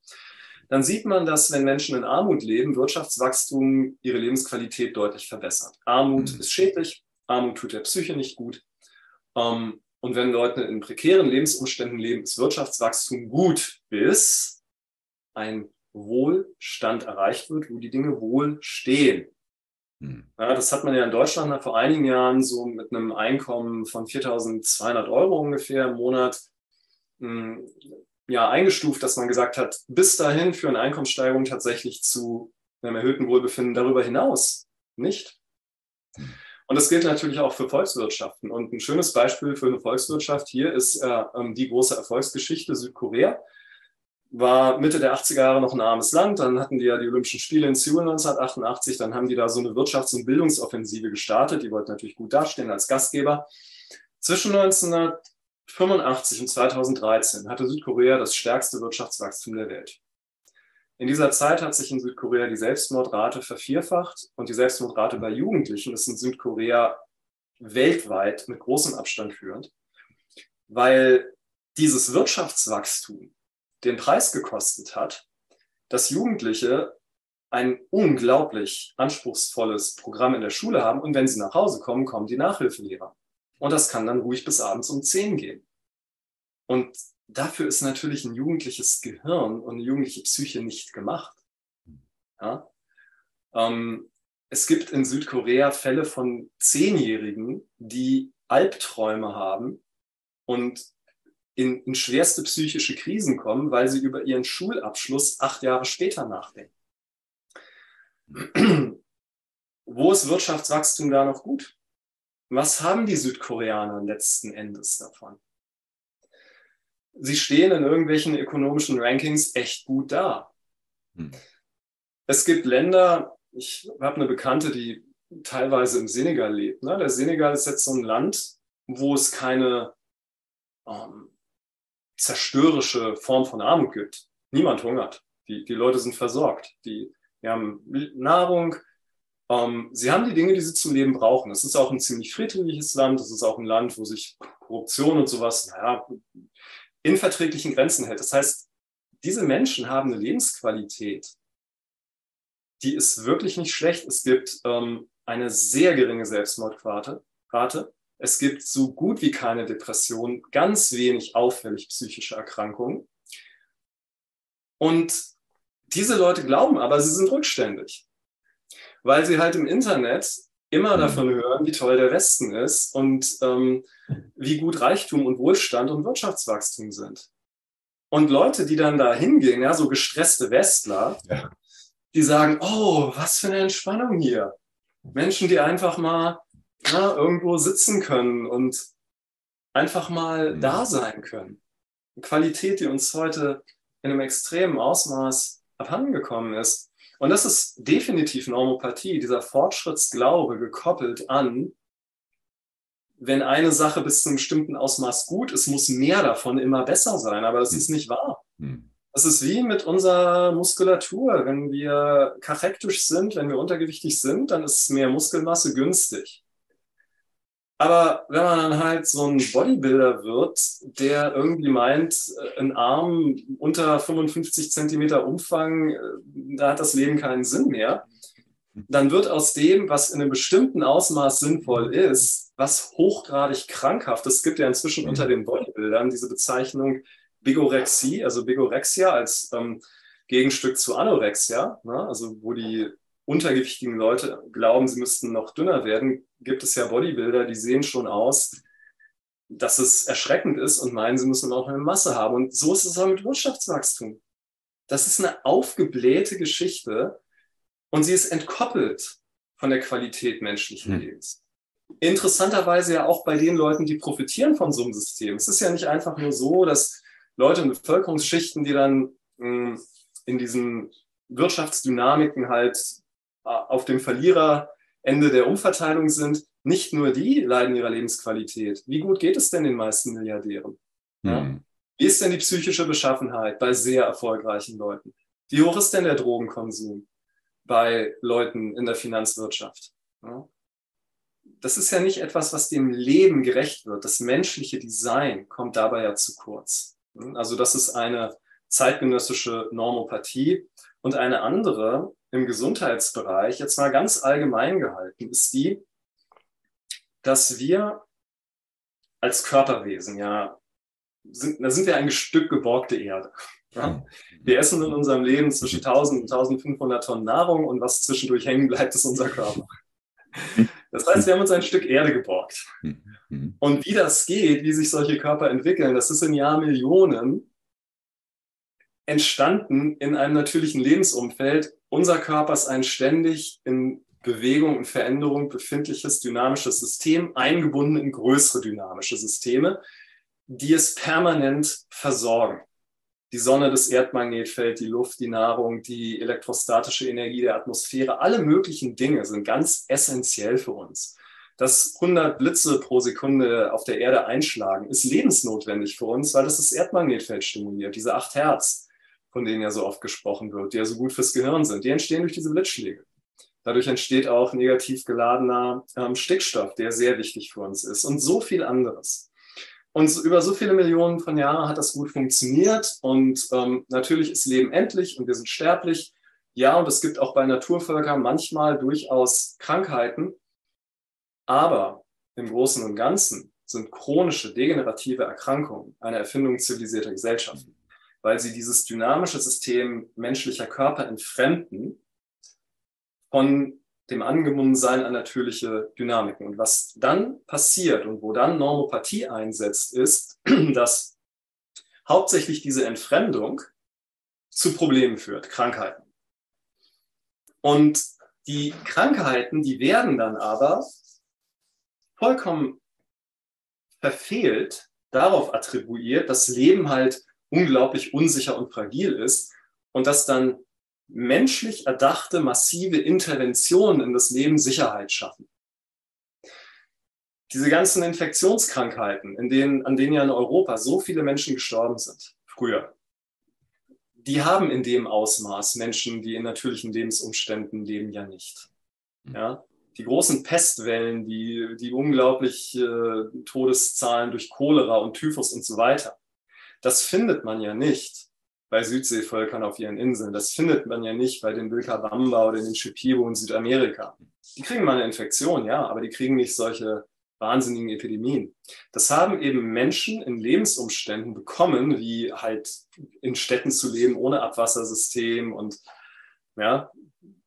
B: dann sieht man, dass wenn Menschen in Armut leben, Wirtschaftswachstum ihre Lebensqualität deutlich verbessert. Armut mhm. ist schädlich, Armut tut der Psyche nicht gut. Ähm, und wenn Leute in prekären Lebensumständen leben, ist Wirtschaftswachstum gut, bis ein Wohlstand erreicht wird, wo die Dinge wohl stehen. Mhm. Ja, das hat man ja in Deutschland vor einigen Jahren so mit einem Einkommen von 4.200 Euro ungefähr im Monat hm, ja, eingestuft, dass man gesagt hat, bis dahin führen Einkommenssteigerungen tatsächlich zu einem erhöhten Wohlbefinden darüber hinaus nicht. Und das gilt natürlich auch für Volkswirtschaften. Und ein schönes Beispiel für eine Volkswirtschaft hier ist äh, ähm, die große Erfolgsgeschichte Südkorea. War Mitte der 80er Jahre noch ein armes Land. Dann hatten die ja die Olympischen Spiele in Seoul 1988. Dann haben die da so eine Wirtschafts- und Bildungsoffensive gestartet. Die wollten natürlich gut dastehen als Gastgeber. Zwischen 1900 1985 und 2013 hatte Südkorea das stärkste Wirtschaftswachstum der Welt. In dieser Zeit hat sich in Südkorea die Selbstmordrate vervierfacht und die Selbstmordrate bei Jugendlichen ist in Südkorea weltweit mit großem Abstand führend, weil dieses Wirtschaftswachstum den Preis gekostet hat, dass Jugendliche ein unglaublich anspruchsvolles Programm in der Schule haben und wenn sie nach Hause kommen, kommen die Nachhilfelehrer. Und das kann dann ruhig bis abends um 10 gehen. Und dafür ist natürlich ein jugendliches Gehirn und eine jugendliche Psyche nicht gemacht. Ja? Ähm, es gibt in Südkorea Fälle von Zehnjährigen, die Albträume haben und in, in schwerste psychische Krisen kommen, weil sie über ihren Schulabschluss acht Jahre später nachdenken. Wo ist Wirtschaftswachstum da noch gut? Was haben die Südkoreaner letzten Endes davon? Sie stehen in irgendwelchen ökonomischen Rankings echt gut da. Hm. Es gibt Länder, ich habe eine Bekannte, die teilweise im Senegal lebt. Ne? Der Senegal ist jetzt so ein Land, wo es keine ähm, zerstörerische Form von Armut gibt. Niemand hungert. Die, die Leute sind versorgt. Die, die haben Nahrung. Ähm, sie haben die Dinge, die sie zum Leben brauchen. Es ist auch ein ziemlich friedliches Land. Es ist auch ein Land, wo sich Korruption und sowas, naja, in verträglichen Grenzen hält. Das heißt, diese Menschen haben eine Lebensqualität, die ist wirklich nicht schlecht. Es gibt ähm, eine sehr geringe Selbstmordrate. Rate. Es gibt so gut wie keine Depression, ganz wenig auffällig psychische Erkrankungen. Und diese Leute glauben aber, sie sind rückständig, weil sie halt im Internet immer mhm. davon hören, wie toll der Westen ist und ähm, wie gut Reichtum und Wohlstand und Wirtschaftswachstum sind. Und Leute, die dann da hingehen, ja, so gestresste Westler, ja die sagen, oh, was für eine Entspannung hier. Menschen, die einfach mal na, irgendwo sitzen können und einfach mal mhm. da sein können. Eine Qualität, die uns heute in einem extremen Ausmaß abhandengekommen ist. Und das ist definitiv Normopathie, dieser Fortschrittsglaube gekoppelt an, wenn eine Sache bis zu einem bestimmten Ausmaß gut ist, muss mehr davon immer besser sein. Aber das ist nicht wahr. Mhm. Das ist wie mit unserer Muskulatur. Wenn wir kachektisch sind, wenn wir untergewichtig sind, dann ist mehr Muskelmasse günstig. Aber wenn man dann halt so ein Bodybuilder wird, der irgendwie meint, äh, ein Arm unter 55 Zentimeter Umfang, äh, da hat das Leben keinen Sinn mehr, dann wird aus dem, was in einem bestimmten Ausmaß sinnvoll ist, was hochgradig krankhaft. Es gibt ja inzwischen unter den Bodybuildern diese Bezeichnung Bigorexie, also Bigorexia als ähm, Gegenstück zu Anorexia, ne? also wo die untergewichtigen Leute glauben, sie müssten noch dünner werden, gibt es ja Bodybuilder, die sehen schon aus, dass es erschreckend ist und meinen, sie müssen auch eine Masse haben. Und so ist es auch mit Wirtschaftswachstum. Das ist eine aufgeblähte Geschichte und sie ist entkoppelt von der Qualität menschlichen hm. Lebens. Interessanterweise ja auch bei den Leuten, die profitieren von so einem System. Es ist ja nicht einfach nur so, dass Leute in Bevölkerungsschichten, die dann mh, hm, in diesen Wirtschaftsdynamiken halt auf dem Verliererende der Umverteilung sind, nicht nur die leiden ihrer Lebensqualität. Wie gut geht es denn den meisten Milliardären? Ja? Mhm. Wie ist denn die psychische Beschaffenheit bei sehr erfolgreichen Leuten? Wie hoch ist denn der Drogenkonsum bei Leuten in der Finanzwirtschaft? Ja? Das ist ja nicht etwas, was dem Leben gerecht wird. Das menschliche Design kommt dabei ja zu kurz. Also das ist eine zeitgenössische Normopathie. Und eine andere im Gesundheitsbereich, jetzt mal ganz allgemein gehalten, ist die, dass wir als Körperwesen, ja, sind, da sind wir ein Stück geborgte Erde. Ja? Wir essen in unserem Leben zwischen 1000 und 1500 Tonnen Nahrung und was zwischendurch hängen bleibt, ist unser Körper. Das heißt, wir haben uns ein Stück Erde geborgt. Mhm. Und wie das geht, wie sich solche Körper entwickeln, das ist in Jahrmillionen entstanden in einem natürlichen Lebensumfeld. Unser Körper ist ein ständig in Bewegung und Veränderung befindliches dynamisches System, eingebunden in größere dynamische Systeme, die es permanent versorgen die Sonne, das Erdmagnetfeld, die Luft, die Nahrung, die elektrostatische Energie der Atmosphäre, alle möglichen Dinge sind ganz essentiell für uns. Dass 100 Blitze pro Sekunde auf der Erde einschlagen, ist lebensnotwendig für uns, weil das das Erdmagnetfeld stimuliert. Diese 8 Hertz, von denen ja so oft gesprochen wird, die ja so gut fürs Gehirn sind, die entstehen durch diese Blitzschläge. Dadurch entsteht auch negativ geladener ähm, Stickstoff, der sehr wichtig für uns ist und so viel anderes. Und über so viele Millionen von Jahren hat das gut funktioniert und ähm, natürlich ist Leben endlich und wir sind sterblich. Ja, und es gibt auch bei Naturvölkern manchmal durchaus Krankheiten, aber im Großen und Ganzen sind chronische degenerative Erkrankungen eine Erfindung zivilisierter Gesellschaften, weil sie dieses dynamische System menschlicher Körper entfremden von dem Angebundensein an natürliche Dynamiken. Und was dann passiert und wo dann Normopathie einsetzt, ist, dass hauptsächlich diese Entfremdung zu Problemen führt, Krankheiten. Und die Krankheiten, die werden dann aber vollkommen verfehlt darauf attribuiert, dass Leben halt unglaublich unsicher und fragil ist und dass dann menschlich erdachte massive Interventionen in das Leben Sicherheit schaffen. Diese ganzen Infektionskrankheiten, in denen, an denen ja in Europa so viele Menschen gestorben sind, früher, die haben in dem Ausmaß Menschen, die in natürlichen Lebensumständen leben, ja nicht. Ja? Die großen Pestwellen, die, die unglaublich äh, Todeszahlen durch Cholera und Typhus und so weiter, das findet man ja nicht bei Südseevölkern auf ihren Inseln. Das findet man ja nicht bei den Vilcabamba oder den Shipibo in Südamerika. Die kriegen mal eine Infektion, ja, aber die kriegen nicht solche wahnsinnigen Epidemien. Das haben eben Menschen in Lebensumständen bekommen, wie halt in Städten zu leben ohne Abwassersystem und ja,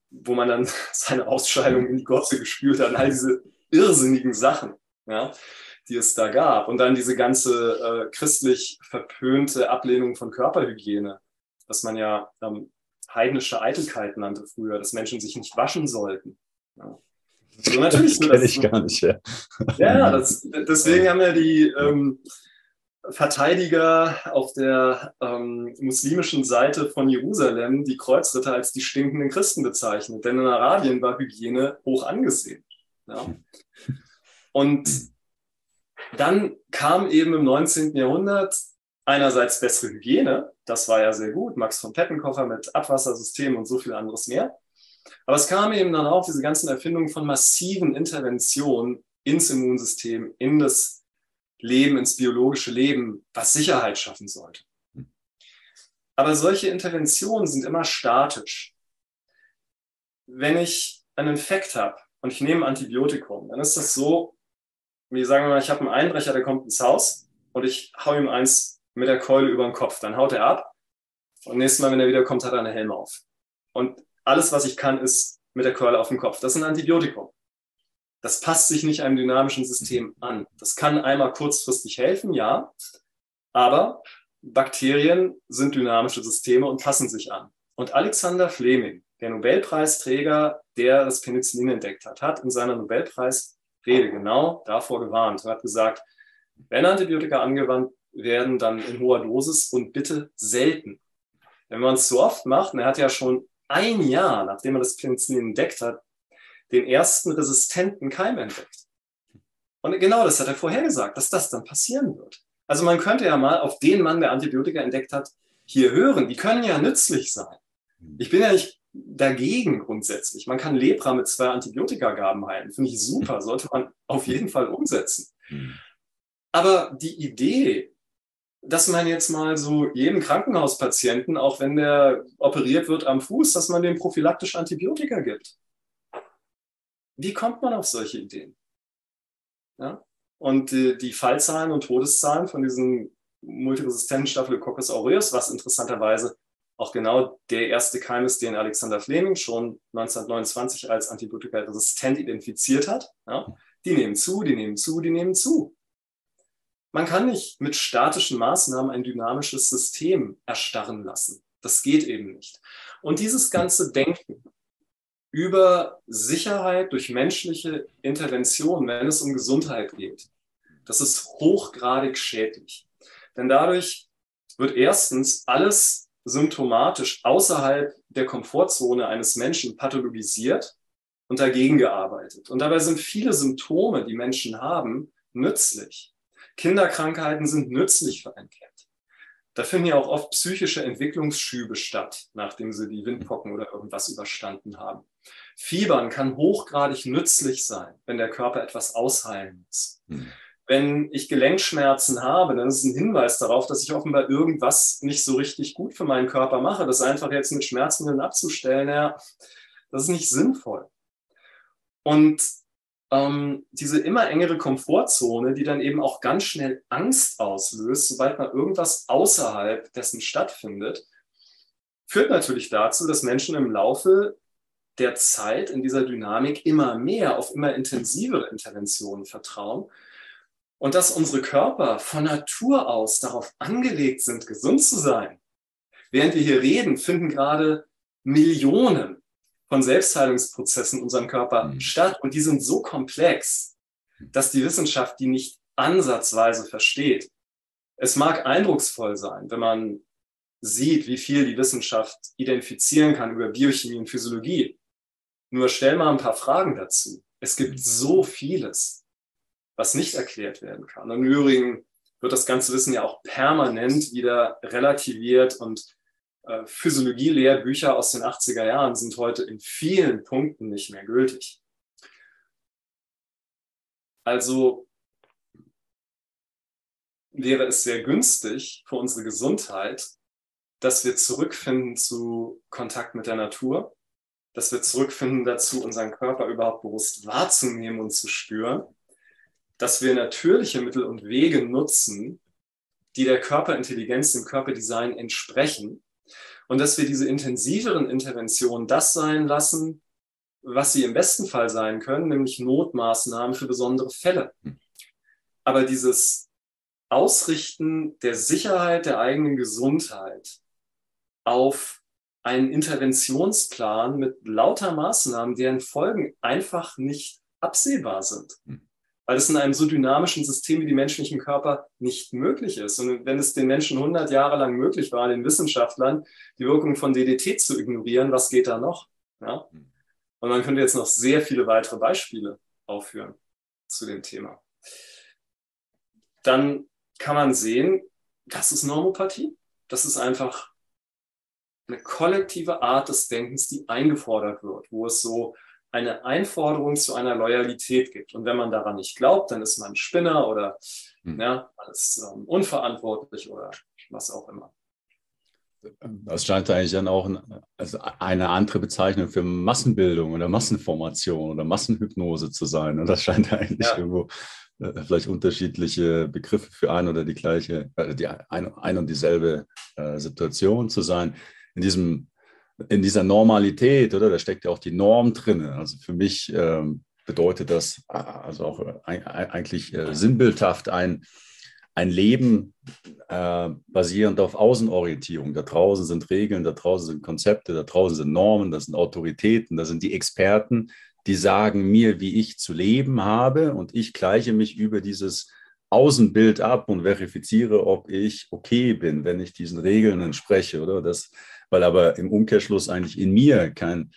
B: wo man dann seine Ausscheidung in die Gotze gespült hat, all diese irrsinnigen Sachen. Ja die es da gab. Und dann diese ganze äh, christlich verpönte Ablehnung von Körperhygiene, was man ja ähm, heidnische Eitelkeit nannte früher, dass Menschen sich nicht waschen sollten. Ja.
A: Also natürlich das kenne ich gar nicht. Ja,
B: ja das, deswegen haben ja die ähm, Verteidiger auf der ähm, muslimischen Seite von Jerusalem die Kreuzritter als die stinkenden Christen bezeichnet. Denn in Arabien war Hygiene hoch angesehen. Ja. Und dann kam eben im 19. Jahrhundert einerseits bessere Hygiene, das war ja sehr gut, Max von Pettenkofer mit Abwassersystem und so viel anderes mehr. Aber es kam eben dann auch diese ganzen Erfindungen von massiven Interventionen ins Immunsystem, in das Leben, ins biologische Leben, was Sicherheit schaffen sollte. Aber solche Interventionen sind immer statisch. Wenn ich einen Infekt habe und ich nehme Antibiotikum, dann ist das so, wie sagen wir mal, ich habe einen Einbrecher, der kommt ins Haus und ich hau ihm eins mit der Keule über den Kopf. Dann haut er ab und nächstes Mal, wenn er wieder kommt, hat er eine Helm auf. Und alles, was ich kann, ist mit der Keule auf dem Kopf. Das ist ein Antibiotikum. Das passt sich nicht einem dynamischen System an. Das kann einmal kurzfristig helfen, ja, aber Bakterien sind dynamische Systeme und passen sich an. Und Alexander Fleming, der Nobelpreisträger, der das Penicillin entdeckt hat, hat in seiner Nobelpreis Rede genau davor gewarnt und hat gesagt, wenn Antibiotika angewandt werden, dann in hoher Dosis und bitte selten. Wenn man es zu oft macht, und er hat ja schon ein Jahr, nachdem er das Penicillin entdeckt hat, den ersten resistenten Keim entdeckt. Und genau das hat er vorhergesagt, dass das dann passieren wird. Also man könnte ja mal auf den Mann, der Antibiotika entdeckt hat, hier hören. Die können ja nützlich sein. Ich bin ja nicht dagegen grundsätzlich. Man kann Lepra mit zwei Antibiotikagaben heilen. Finde ich super, sollte man auf jeden Fall umsetzen. Hm. Aber die Idee, dass man jetzt mal so jedem Krankenhauspatienten, auch wenn der operiert wird am Fuß, dass man dem prophylaktisch Antibiotika gibt. Wie kommt man auf solche Ideen? Ja? Und die, die Fallzahlen und Todeszahlen von diesen multiresistenten Staphylococcus aureus, was interessanterweise auch genau der erste Keim ist, den Alexander Fleming schon 1929 als antibiotikaresistent identifiziert hat. Ja, die nehmen zu, die nehmen zu, die nehmen zu. Man kann nicht mit statischen Maßnahmen ein dynamisches System erstarren lassen. Das geht eben nicht. Und dieses ganze Denken über Sicherheit durch menschliche Intervention, wenn es um Gesundheit geht, das ist hochgradig schädlich. Denn dadurch wird erstens alles symptomatisch außerhalb der Komfortzone eines Menschen pathologisiert und dagegen gearbeitet. Und dabei sind viele Symptome, die Menschen haben, nützlich. Kinderkrankheiten sind nützlich für ein Kind. da finden ja auch oft psychische Entwicklungsschübe statt, nachdem sie die Windpocken oder irgendwas überstanden haben. Fiebern kann hochgradig nützlich sein, wenn der Körper etwas ausheilen muss. Mhm. Wenn ich Gelenkschmerzen habe, dann ist es ein Hinweis darauf, dass ich offenbar irgendwas nicht so richtig gut für meinen Körper mache. Das einfach jetzt mit Schmerzmitteln abzustellen, ja, das ist nicht sinnvoll. Und ähm, diese immer engere Komfortzone, die dann eben auch ganz schnell Angst auslöst, sobald mal irgendwas außerhalb dessen stattfindet, führt natürlich dazu, dass Menschen im Laufe der Zeit in dieser Dynamik immer mehr auf immer intensivere Interventionen vertrauen und dass unsere Körper von Natur aus darauf angelegt sind, gesund zu sein. Während wir hier reden, finden gerade Millionen von Selbstheilungsprozessen in unserem Körper mhm. statt. Und die sind so komplex, dass die Wissenschaft die nicht ansatzweise versteht. Es mag eindrucksvoll sein, wenn man sieht, wie viel die Wissenschaft identifizieren kann über Biochemie und Physiologie. Nur stell mal ein paar Fragen dazu. Es gibt so vieles, was nicht erklärt werden kann. Und im Übrigen wird das ganze Wissen ja auch permanent wieder relativiert und äh, Physiologie-Lehrbücher aus den 80er Jahren sind heute in vielen Punkten nicht mehr gültig. Also wäre es sehr günstig für unsere Gesundheit, dass wir zurückfinden zu Kontakt mit der Natur, dass wir zurückfinden dazu, unseren Körper überhaupt bewusst wahrzunehmen und zu spüren, dass wir natürliche Mittel und Wege nutzen, die der Körperintelligenz, dem Körperdesign entsprechen und dass wir diese intensiveren Interventionen das sein lassen, was sie im besten Fall sein können, nämlich Notmaßnahmen für besondere Fälle. Aber dieses Ausrichten der Sicherheit der eigenen Gesundheit auf einen Interventionsplan mit lauter Maßnahmen, deren Folgen einfach nicht absehbar sind. Hm weil es in einem so dynamischen System wie dem menschlichen Körper nicht möglich ist. Und wenn es den Menschen 100 Jahre lang möglich war, den Wissenschaftlern die Wirkung von DDT zu ignorieren, was geht da noch? Ja? Und man könnte jetzt noch sehr viele weitere Beispiele aufführen zu dem Thema. Dann kann man sehen, das ist Normopathie. Das ist einfach eine kollektive Art des Denkens, die eingefordert wird, wo es so eine Einforderung zu einer Loyalität gibt. Und wenn man daran nicht glaubt, dann ist man Spinner oder hm. ja, man ist ähm, unverantwortlich oder was auch immer.
A: Das scheint eigentlich dann auch also eine andere Bezeichnung für Massenbildung oder Massenformation oder Massenhypnose zu sein. Und das scheint eigentlich ja. irgendwo äh, vielleicht unterschiedliche Begriffe für ein oder die gleiche, äh, die ein, ein und dieselbe äh, Situation zu sein. In diesem in dieser Normalität, oder? Da steckt ja auch die Norm drin. Also für mich ähm, bedeutet das äh, also auch äh, eigentlich äh, sinnbildhaft ein, ein Leben äh, basierend auf Außenorientierung. Da draußen sind Regeln, da draußen sind Konzepte, da draußen sind Normen, da sind Autoritäten, da sind die Experten, die sagen mir, wie ich zu leben habe und ich gleiche mich über dieses Außenbild ab und verifiziere, ob ich okay bin, wenn ich diesen Regeln entspreche, oder? Das, weil aber im Umkehrschluss eigentlich in mir kein,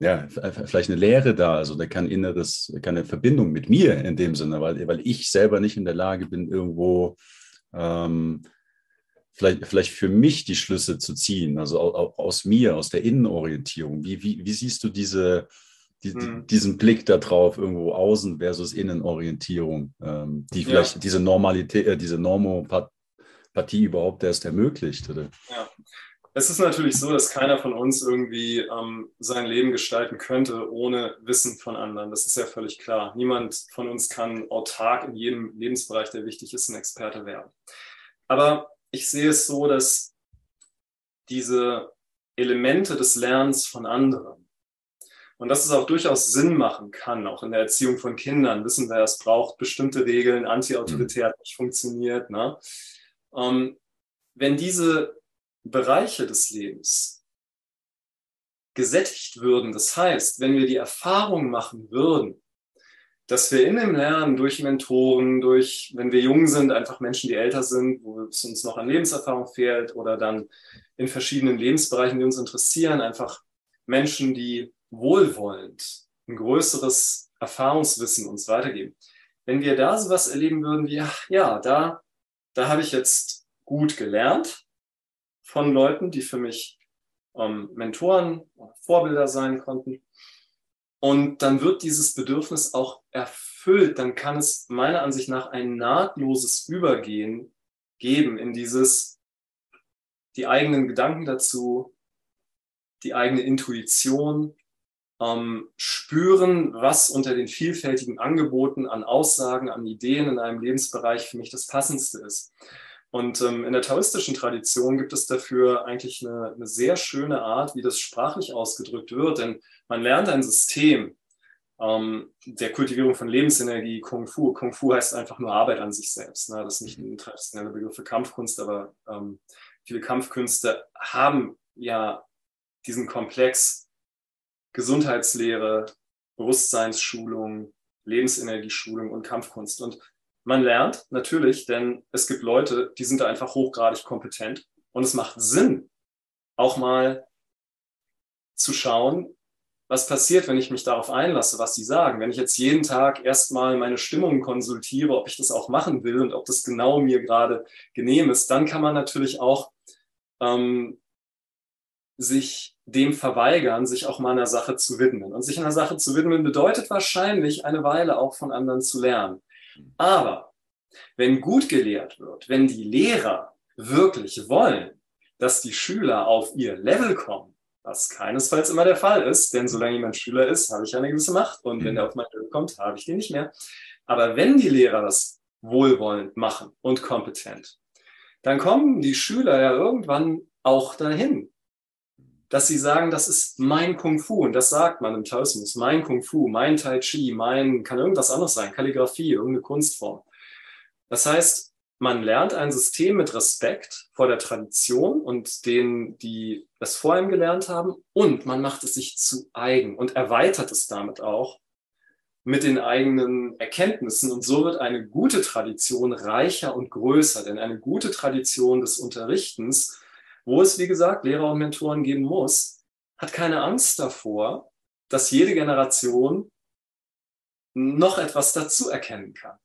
A: ja, vielleicht eine Lehre da ist oder kein inneres, keine Verbindung mit mir in dem Sinne, weil, weil ich selber nicht in der Lage bin, irgendwo ähm, vielleicht, vielleicht für mich die Schlüsse zu ziehen, also aus mir, aus der Innenorientierung. Wie, wie, wie siehst du diese, die, hm. diesen Blick darauf, irgendwo außen versus Innenorientierung, ähm, die vielleicht ja. diese Normalität, äh, diese Normopathie überhaupt erst ermöglicht? Oder?
B: Ja. Es ist natürlich so, dass keiner von uns irgendwie ähm, sein Leben gestalten könnte ohne Wissen von anderen. Das ist ja völlig klar. Niemand von uns kann autark in jedem Lebensbereich, der wichtig ist, ein Experte werden. Aber ich sehe es so, dass diese Elemente des Lernens von anderen und dass es auch durchaus Sinn machen kann, auch in der Erziehung von Kindern, wissen wir, es braucht bestimmte Regeln, anti-autoritär hat nicht funktioniert. Ne? Ähm, wenn diese Bereiche des Lebens gesättigt würden. Das heißt, wenn wir die Erfahrung machen würden, dass wir in dem Lernen durch Mentoren, durch, wenn wir jung sind, einfach Menschen, die älter sind, wo es uns noch an Lebenserfahrung fehlt oder dann in verschiedenen Lebensbereichen, die uns interessieren, einfach Menschen, die wohlwollend ein größeres Erfahrungswissen uns weitergeben. Wenn wir da sowas erleben würden wie, ja, da, da habe ich jetzt gut gelernt, von Leuten, die für mich ähm, Mentoren, Vorbilder sein konnten. Und dann wird dieses Bedürfnis auch erfüllt. Dann kann es meiner Ansicht nach ein nahtloses Übergehen geben in dieses, die eigenen Gedanken dazu, die eigene Intuition, ähm, spüren, was unter den vielfältigen Angeboten an Aussagen, an Ideen in einem Lebensbereich für mich das Passendste ist. Und ähm, in der taoistischen Tradition gibt es dafür eigentlich eine, eine, sehr schöne Art, wie das sprachlich ausgedrückt wird. Denn man lernt ein System ähm, der Kultivierung von Lebensenergie, Kung Fu. Kung Fu heißt einfach nur Arbeit an sich selbst. Ne? Das ist nicht ein traditioneller Begriff für Kampfkunst, aber ähm, viele Kampfkünste haben ja diesen Komplex Gesundheitslehre, Bewusstseinsschulung, Lebensenergieschulung und Kampfkunst. Und man lernt natürlich, denn es gibt Leute, die sind da einfach hochgradig kompetent. Und es macht Sinn, auch mal zu schauen, was passiert, wenn ich mich darauf einlasse, was sie sagen. Wenn ich jetzt jeden Tag erstmal meine Stimmung konsultiere, ob ich das auch machen will und ob das genau mir gerade genehm ist, dann kann man natürlich auch ähm, sich dem verweigern, sich auch mal einer Sache zu widmen. Und sich einer Sache zu widmen bedeutet wahrscheinlich eine Weile auch von anderen zu lernen. Aber wenn gut gelehrt wird, wenn die Lehrer wirklich wollen, dass die Schüler auf ihr Level kommen, was keinesfalls immer der Fall ist, denn solange jemand Schüler ist, habe ich eine gewisse Macht und wenn er auf mein Level kommt, habe ich den nicht mehr. Aber wenn die Lehrer das wohlwollend machen und kompetent, dann kommen die Schüler ja irgendwann auch dahin, dass sie sagen, das ist mein Kung Fu. Und das sagt man im Taoismus, mein Kung Fu, mein Tai Chi, mein, kann irgendwas anderes sein, Kalligrafie, irgendeine Kunstform. Das heißt, man lernt ein System mit Respekt vor der Tradition und denen, die es vor ihm gelernt haben. Und man macht es sich zu eigen und erweitert es damit auch mit den eigenen Erkenntnissen. Und so wird eine gute Tradition reicher und größer, denn eine gute Tradition des Unterrichtens wo es, wie gesagt, Lehrer und Mentoren geben muss, hat keine Angst davor, dass jede Generation noch etwas dazu erkennen kann.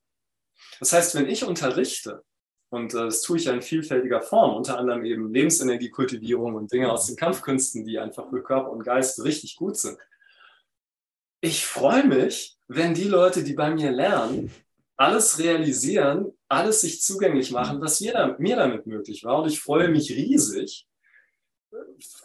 B: Das heißt, wenn ich unterrichte, und äh, das tue ich ja in vielfältiger Form, unter anderem eben Lebensenergiekultivierung und Dinge aus den Kampfkünsten, die einfach für Körper und Geist richtig gut sind. Ich freue mich, wenn die Leute, die bei mir lernen, alles realisieren, alles sich zugänglich machen, was mir, mir damit möglich war. Und ich freue mich riesig,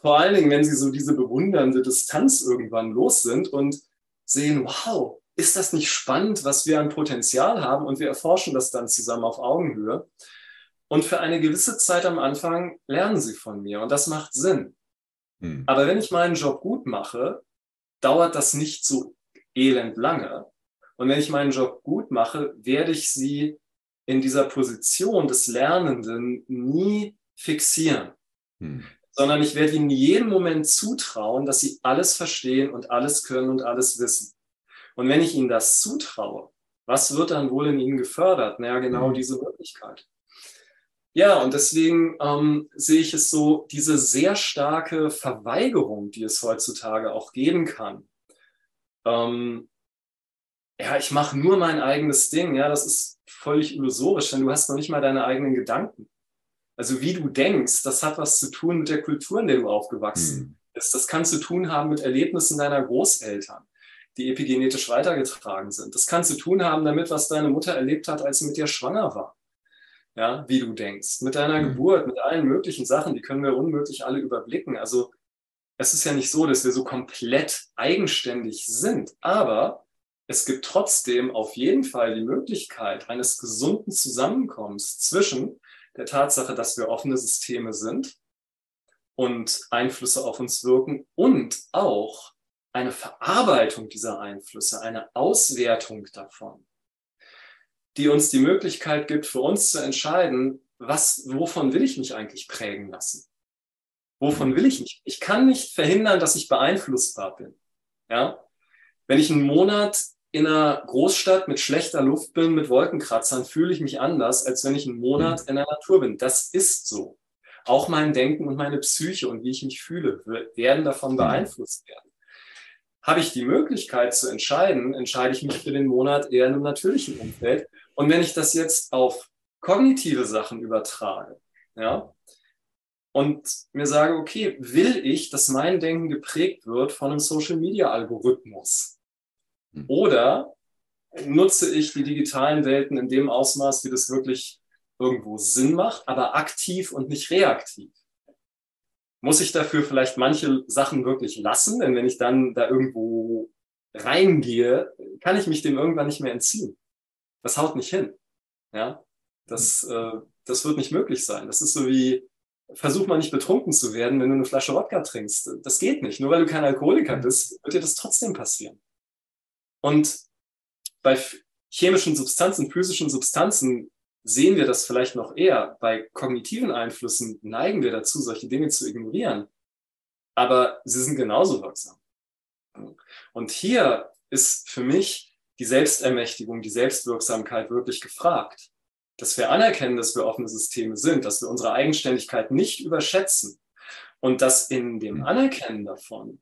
B: vor allen Dingen, wenn sie so diese bewundernde Distanz irgendwann los sind und sehen, wow, ist das nicht spannend, was wir an Potenzial haben und wir erforschen das dann zusammen auf Augenhöhe. Und für eine gewisse Zeit am Anfang lernen sie von mir und das macht Sinn. Hm. Aber wenn ich meinen Job gut mache, dauert das nicht so elend lange, und wenn ich meinen Job gut mache, werde ich sie in dieser Position des Lernenden nie fixieren, hm. sondern ich werde ihnen jeden Moment zutrauen, dass sie alles verstehen und alles können und alles wissen. Und wenn ich ihnen das zutraue, was wird dann wohl in ihnen gefördert? Naja, genau hm. diese Möglichkeit. Ja, und deswegen ähm, sehe ich es so, diese sehr starke Verweigerung, die es heutzutage auch geben kann, ähm, ja, ich mache nur mein eigenes Ding, ja, das ist völlig illusorisch, denn du hast noch nicht mal deine eigenen Gedanken. Also wie du denkst, das hat was zu tun mit der Kultur, in der du aufgewachsen hm. bist. Das kann zu tun haben mit Erlebnissen deiner Großeltern, die epigenetisch weitergetragen sind. Das kann zu tun haben damit, was deine Mutter erlebt hat, als sie mit dir schwanger war. Ja, wie du denkst, mit deiner hm. Geburt, mit allen möglichen Sachen, die können wir unmöglich alle überblicken. Also es ist ja nicht so, dass wir so komplett eigenständig sind, aber es gibt trotzdem auf jeden Fall die Möglichkeit eines gesunden Zusammenkommens zwischen der Tatsache, dass wir offene Systeme sind und Einflüsse auf uns wirken und auch eine Verarbeitung dieser Einflüsse, eine Auswertung davon, die uns die Möglichkeit gibt, für uns zu entscheiden, was, wovon will ich mich eigentlich prägen lassen? Wovon will ich nicht? Ich kann nicht verhindern, dass ich beeinflussbar bin. Ja? Wenn ich einen Monat in einer Großstadt mit schlechter Luft bin, mit Wolkenkratzern, fühle ich mich anders, als wenn ich einen Monat mhm. in der Natur bin. Das ist so. Auch mein Denken und meine Psyche und wie ich mich fühle, werden davon mhm. beeinflusst werden. Habe ich die Möglichkeit zu entscheiden, entscheide ich mich für den Monat eher in einem natürlichen Umfeld. Und wenn ich das jetzt auf kognitive Sachen übertrage, ja, und mir sage, okay, will ich, dass mein Denken geprägt wird von einem Social-Media-Algorithmus? Hm. Oder nutze ich die digitalen Welten in dem Ausmaß, wie das wirklich irgendwo Sinn macht, aber aktiv und nicht reaktiv? Muss ich dafür vielleicht manche Sachen wirklich lassen? Denn wenn ich dann da irgendwo reingehe, kann ich mich dem irgendwann nicht mehr entziehen. Das haut nicht hin. Ja, das, äh, das wird nicht möglich sein. Das ist so wie, versuch mal nicht betrunken zu werden, wenn du eine Flasche Wodka trinkst. Das geht nicht. Nur weil du kein Alkoholiker bist, wird dir das trotzdem passieren. Und bei chemischen Substanzen, physischen Substanzen sehen wir das vielleicht noch eher. Bei kognitiven Einflüssen neigen wir dazu, solche Dinge zu ignorieren. Aber sie sind genauso wirksam. Und hier ist für mich die Selbstermächtigung, die Selbstwirksamkeit wirklich gefragt dass wir anerkennen, dass wir offene Systeme sind, dass wir unsere Eigenständigkeit nicht überschätzen und dass in dem mhm. Anerkennen davon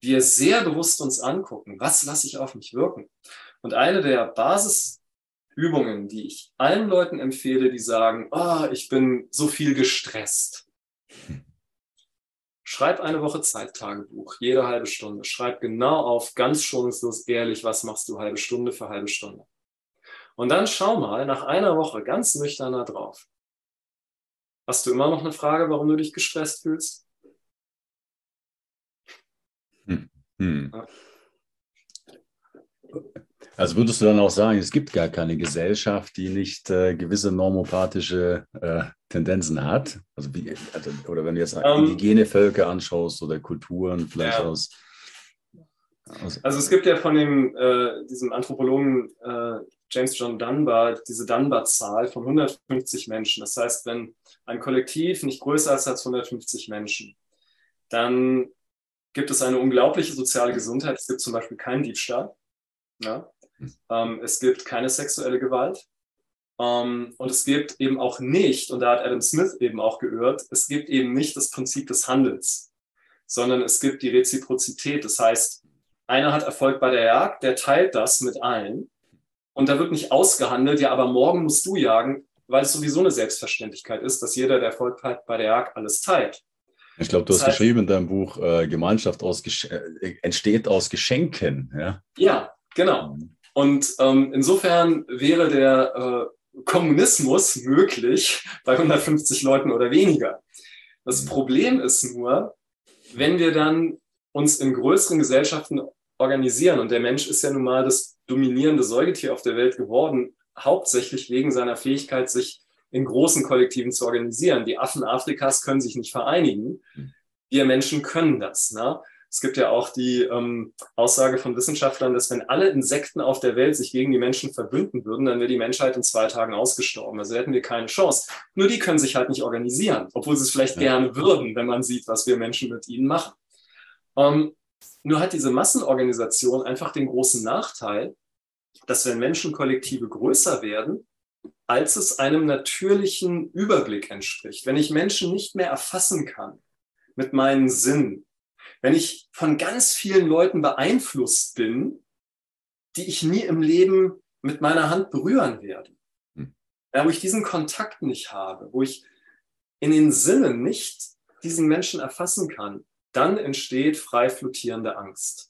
B: wir sehr bewusst uns angucken, was lasse ich auf mich wirken. Und eine der Basisübungen, die ich allen Leuten empfehle, die sagen, oh, ich bin so viel gestresst. Schreib eine Woche Zeittagebuch, jede halbe Stunde. Schreib genau auf, ganz schonungslos, ehrlich, was machst du halbe Stunde für halbe Stunde. Und dann schau mal nach einer Woche ganz nüchtern da drauf. Hast du immer noch eine Frage, warum du dich gestresst fühlst?
A: Hm. Also würdest du dann auch sagen, es gibt gar keine Gesellschaft, die nicht äh, gewisse normopathische äh, Tendenzen hat? Also wie, also, oder wenn du jetzt ähm. indigene Völker anschaust oder Kulturen vielleicht ja. aus,
B: aus, Also es gibt ja von dem, äh, diesem Anthropologen äh, James John Dunbar diese Dunbar-Zahl von 150 Menschen. Das heißt, wenn ein Kollektiv nicht größer ist als 150 Menschen, dann gibt es eine unglaubliche soziale Gesundheit. Es gibt zum Beispiel keinen Diebstahl. Ja? Ähm, es gibt keine sexuelle Gewalt. Ähm, und es gibt eben auch nicht, und da hat Adam Smith eben auch geirrt, es gibt eben nicht das Prinzip des Handels, sondern es gibt die Reziprozität. Das heißt, einer hat Erfolg bei der Jagd, der teilt das mit allen und da wird nicht ausgehandelt, ja, aber morgen musst du jagen, weil es sowieso eine Selbstverständlichkeit ist, dass jeder, der Erfolg hat bei der Jagd, alles teilt.
A: Ich glaube, du das hast heißt, geschrieben in deinem Buch, äh, Gemeinschaft aus äh, entsteht aus Geschenken. Ja,
B: ja genau. Und ähm, insofern wäre der äh, Kommunismus möglich bei 150 Leuten oder weniger. Das mhm. Problem ist nur, wenn wir dann uns in größeren Gesellschaften organisieren, und der Mensch ist ja nun mal das dominierende Säugetier auf der Welt geworden, hauptsächlich wegen seiner Fähigkeit, sich in großen Kollektiven zu organisieren. Die Affen Afrikas können sich nicht vereinigen. Wir Menschen können das. Ne? Es gibt ja auch die ähm, Aussage von Wissenschaftlern, dass wenn alle Insekten auf der Welt sich gegen die Menschen verbünden würden, dann wäre die Menschheit in zwei Tagen ausgestorben. Also hätten wir keine Chance. Nur die können sich halt nicht organisieren, obwohl sie es vielleicht ja. gerne würden, wenn man sieht, was wir Menschen mit ihnen machen. Ähm, nur hat diese Massenorganisation einfach den großen Nachteil, dass wenn Menschenkollektive größer werden, als es einem natürlichen Überblick entspricht, wenn ich Menschen nicht mehr erfassen kann mit meinen Sinnen, wenn ich von ganz vielen Leuten beeinflusst bin, die ich nie im Leben mit meiner Hand berühren werde, hm. ja, wo ich diesen Kontakt nicht habe, wo ich in den Sinnen nicht diesen Menschen erfassen kann, dann entsteht frei flottierende Angst.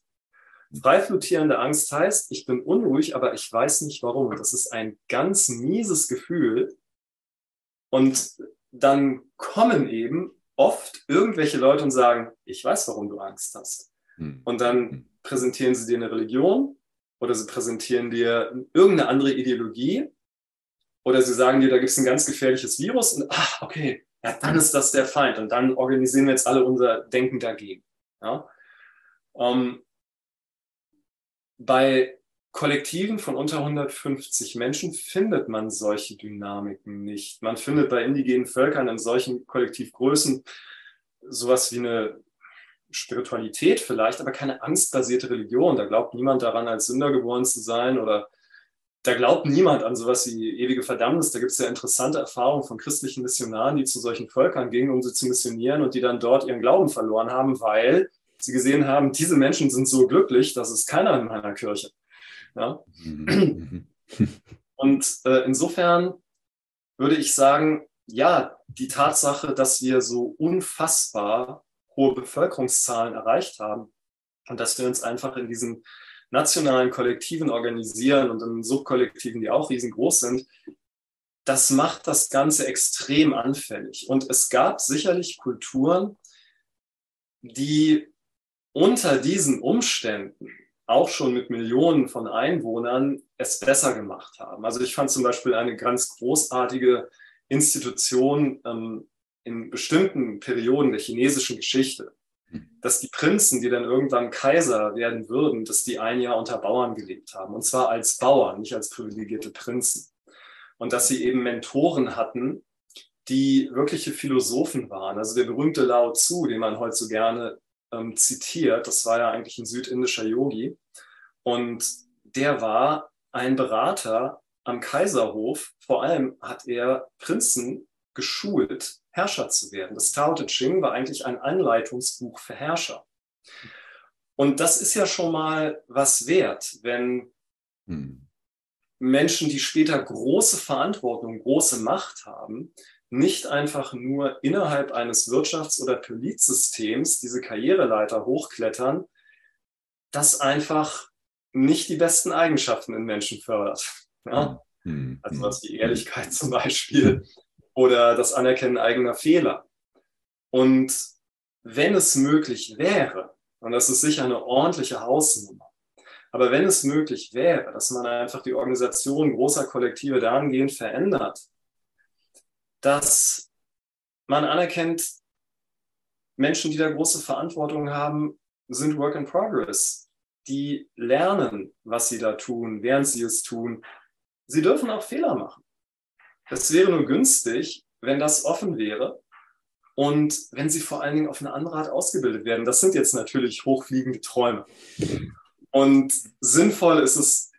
B: Frei flottierende Angst heißt, ich bin unruhig, aber ich weiß nicht warum. das ist ein ganz mieses Gefühl. Und dann kommen eben oft irgendwelche Leute und sagen, ich weiß, warum du Angst hast. Hm. Und dann hm. präsentieren sie dir eine Religion oder sie präsentieren dir irgendeine andere Ideologie oder sie sagen dir, da gibt es ein ganz gefährliches Virus und ach, okay, ja, dann ist das der Feind und dann organisieren wir jetzt alle unser Denken dagegen. Ja? Ähm, bei Kollektiven von unter 150 Menschen findet man solche Dynamiken nicht. Man findet bei indigenen Völkern in solchen Kollektivgrößen sowas wie eine Spiritualität vielleicht, aber keine angstbasierte Religion. Da glaubt niemand daran, als Sünder geboren zu sein oder da glaubt niemand an sowas wie ewige Verdammnis. Da gibt es ja interessante Erfahrungen von christlichen Missionaren, die zu solchen Völkern gingen, um sie zu missionieren und die dann dort ihren Glauben verloren haben, weil sie gesehen haben, diese Menschen sind so glücklich, das ist keiner in meiner Kirche. Ja? Und äh, insofern würde ich sagen, ja, die Tatsache, dass wir so unfassbar hohe Bevölkerungszahlen erreicht haben und dass wir uns einfach in diesen nationalen Kollektiven organisieren und in Subkollektiven, die auch riesengroß sind, das macht das Ganze extrem anfällig. Und es gab sicherlich Kulturen, die unter diesen Umständen auch schon mit Millionen von Einwohnern es besser gemacht haben. Also ich fand zum Beispiel eine ganz großartige Institution ähm, in bestimmten Perioden der chinesischen Geschichte, dass die Prinzen, die dann irgendwann Kaiser werden würden, dass die ein Jahr unter Bauern gelebt haben. Und zwar als Bauern, nicht als privilegierte Prinzen. Und dass sie eben Mentoren hatten, die wirkliche Philosophen waren. Also der berühmte Lao Tzu, den man heute so gerne ähm, zitiert, das war ja eigentlich ein südindischer Yogi. Und der war ein Berater am Kaiserhof. Vor allem hat er Prinzen geschult, Herrscher zu werden. Das Tao Te Ching war eigentlich ein Anleitungsbuch für Herrscher. Und das ist ja schon mal was wert, wenn hm. Menschen, die später große Verantwortung, große Macht haben, nicht einfach nur innerhalb eines Wirtschafts- oder Politsystems diese Karriereleiter hochklettern, das einfach nicht die besten Eigenschaften in Menschen fördert. Ja? Hm. Also was wie Ehrlichkeit zum Beispiel oder das Anerkennen eigener Fehler. Und wenn es möglich wäre, und das ist sicher eine ordentliche Hausnummer, aber wenn es möglich wäre, dass man einfach die Organisation großer Kollektive dahingehend verändert, dass man anerkennt, Menschen, die da große Verantwortung haben, sind Work in Progress. Die lernen, was sie da tun, während sie es tun. Sie dürfen auch Fehler machen. Es wäre nur günstig, wenn das offen wäre und wenn sie vor allen Dingen auf eine andere Art ausgebildet werden. Das sind jetzt natürlich hochfliegende Träume. Und sinnvoll ist es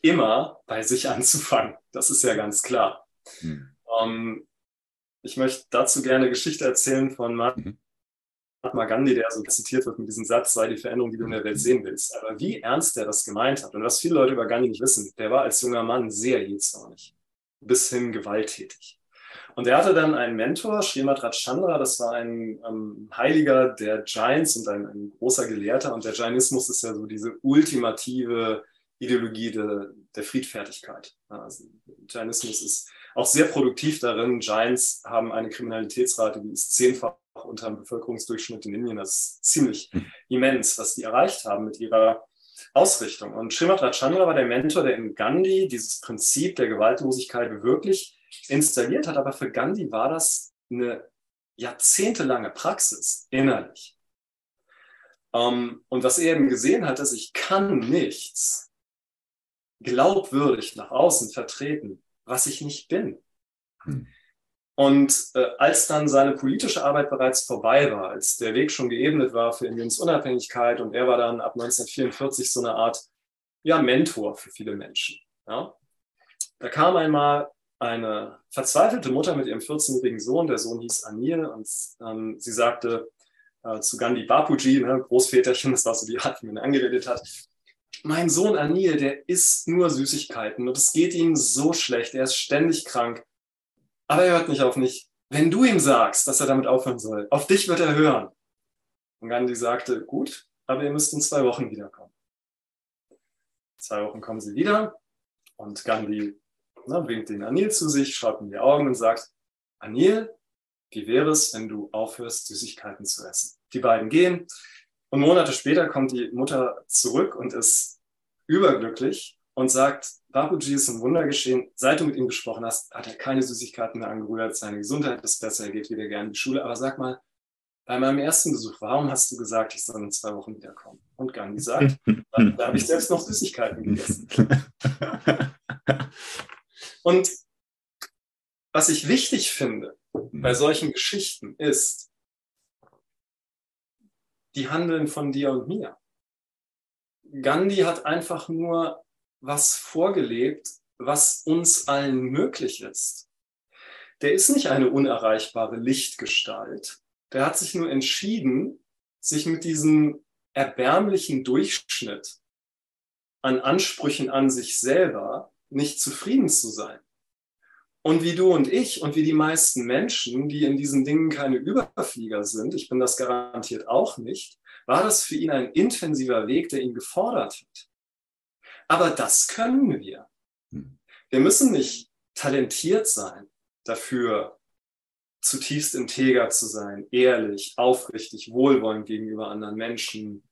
B: immer, bei sich anzufangen. Das ist ja ganz klar. Hm. Um, ähm, ich möchte dazu gerne eine Geschichte erzählen von mhm. Mahatma Gandhi, der so zitiert wird mit diesem Satz, sei die Veränderung, die du in der Welt sehen willst. Aber wie ernst er das gemeint hat und was viele Leute über Gandhi nicht wissen, der war als junger Mann sehr jähzornig, bis hin gewalttätig. Und er hatte dann einen Mentor, Srimad Rajchandra, das war ein ähm, Heiliger der Giants und ein, ein, großer Gelehrter. Und der Jainismus ist ja so diese ultimative Ideologie de, der Friedfertigkeit. Also, Jainismus ist auch sehr produktiv darin. Giants haben eine Kriminalitätsrate, die ist zehnfach unter dem Bevölkerungsdurchschnitt in Indien. Das ist ziemlich hm. immens, was die erreicht haben mit ihrer Ausrichtung. Und Srimad Rajchandra war der Mentor, der in Gandhi dieses Prinzip der Gewaltlosigkeit wirklich installiert hat. Aber für Gandhi war das eine jahrzehntelange Praxis innerlich. Um, ähm, und was er eben gesehen hat, ist, ich kann nichts glaubwürdig nach außen vertreten, was ich nicht bin. Hm. Und äh, als dann seine politische Arbeit bereits vorbei war, als der Weg schon geebnet war für Indiens Unabhängigkeit und er war dann ab 1944 so eine Art ja, Mentor für viele Menschen. Ja? Da kam einmal eine verzweifelte Mutter mit ihrem 14-jährigen Sohn, der Sohn hieß Anil, und ähm, sie sagte äh, zu Gandhi Bapuji, ne, Großväterchen, das war so die Art, wie man angeredet hat, mein Sohn Anil, der isst nur Süßigkeiten und es geht ihm so schlecht, er ist ständig krank, aber er hört nicht auf mich. Wenn du ihm sagst, dass er damit aufhören soll, auf dich wird er hören. Und Gandhi sagte, gut, aber ihr müsst in zwei Wochen wiederkommen. Zwei Wochen kommen sie wieder und Gandhi ne, winkt den Anil zu sich, schaut in die Augen und sagt, Anil, wie wäre es, wenn du aufhörst, Süßigkeiten zu essen? Die beiden gehen und Monate später kommt die Mutter zurück und ist überglücklich und sagt, Babuji ist ein Wunder geschehen. Seit du mit ihm gesprochen hast, hat er keine Süßigkeiten mehr angerührt. Seine Gesundheit ist besser, er geht wieder gerne in die Schule. Aber sag mal, bei meinem ersten Besuch, warum hast du gesagt, ich soll in zwei Wochen wiederkommen? Und Gandhi sagt, da habe ich selbst noch Süßigkeiten gegessen. Und was ich wichtig finde bei solchen Geschichten ist, die handeln von dir und mir. Gandhi hat einfach nur was vorgelebt, was uns allen möglich ist. Der ist nicht eine unerreichbare Lichtgestalt. Der hat sich nur entschieden, sich mit diesem erbärmlichen Durchschnitt an Ansprüchen an sich selber nicht zufrieden zu sein. Und wie du und ich und wie die meisten Menschen, die in diesen Dingen keine Überflieger sind, ich bin das garantiert auch nicht, war das für ihn ein intensiver Weg, der ihn gefordert hat. Aber das können wir. Hm. Wir müssen nicht talentiert sein dafür, zutiefst integer zu sein, ehrlich, aufrichtig, wohlwollend gegenüber anderen Menschen,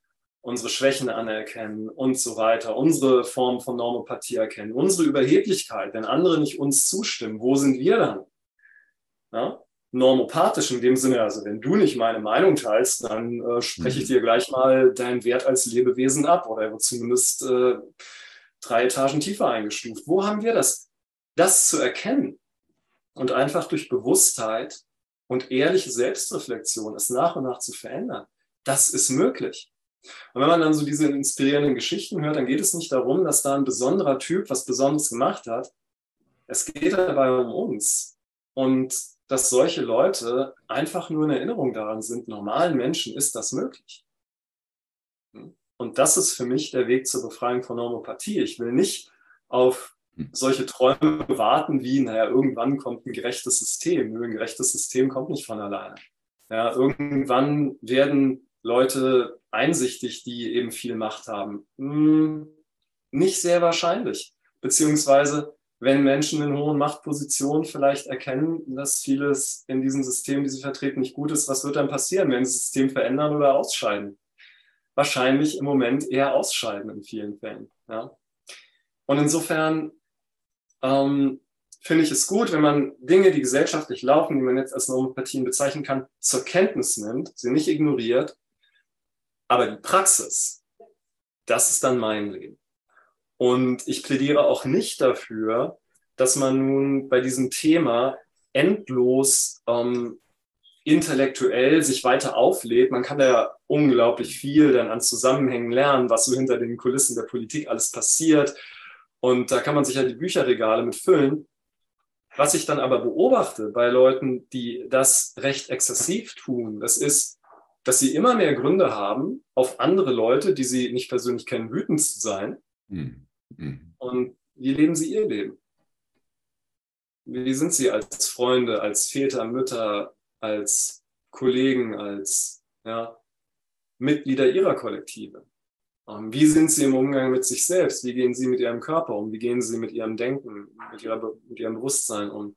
B: unsere Schwächen anerkennen und so weiter, unsere Form von Normopathie erkennen, unsere Überheblichkeit, wenn andere nicht uns zustimmen, wo sind wir dann? Ja? Normopathisch in dem Sinne, also wenn du nicht meine Meinung teilst, dann äh, spreche ich mhm. dir gleich mal deinen Wert als Lebewesen ab oder er wird zumindest äh, drei Etagen tiefer eingestuft. Wo haben wir das? Das zu erkennen und einfach durch Bewusstheit und ehrliche Selbstreflexion es nach und nach zu verändern, das ist möglich. Und wenn man dann so diese inspirierenden Geschichten hört, dann geht es nicht darum, dass da ein besonderer Typ was Besonderes gemacht hat. Es geht dabei um uns. Und dass solche Leute einfach nur in Erinnerung daran sind, normalen Menschen ist das möglich. Und das ist für mich der Weg zur Befreiung von Normopathie. Ich will nicht auf solche Träume warten wie, naja, irgendwann kommt ein gerechtes System. Ein gerechtes System kommt nicht von alleine. Ja, irgendwann werden Leute einsichtig, die eben viel Macht haben? Hm, nicht sehr wahrscheinlich. Beziehungsweise, wenn Menschen in hohen Machtpositionen vielleicht erkennen, dass vieles in diesem System, die sie vertreten, nicht gut ist, was wird dann passieren? Werden sie das System verändern oder ausscheiden? Wahrscheinlich im Moment eher ausscheiden in vielen Fällen. Ja? Und insofern ähm, finde ich es gut, wenn man Dinge, die gesellschaftlich laufen, die man jetzt als Normopathien bezeichnen kann, zur Kenntnis nimmt, sie nicht ignoriert aber die Praxis, das ist dann mein Leben. Und ich plädiere auch nicht dafür, dass man nun bei diesem Thema endlos ähm, intellektuell sich weiter auflädt. Man kann da ja unglaublich viel dann an Zusammenhängen lernen, was so hinter den Kulissen der Politik alles passiert. Und da kann man sich ja die Bücherregale mit füllen. Was ich dann aber beobachte bei Leuten, die das recht exzessiv tun, das ist, dass sie immer mehr Gründe haben, auf andere Leute, die sie nicht persönlich kennen, wütend zu sein. Mhm. Und wie leben sie ihr Leben? Wie sind sie als Freunde, als Väter, Mütter, als Kollegen, als ja, Mitglieder ihrer Kollektive? Ähm, wie sind sie im Umgang mit sich selbst? Wie gehen sie mit ihrem Körper um? Wie gehen sie mit ihrem Denken, mit, ihrer, mit ihrem Bewusstsein um?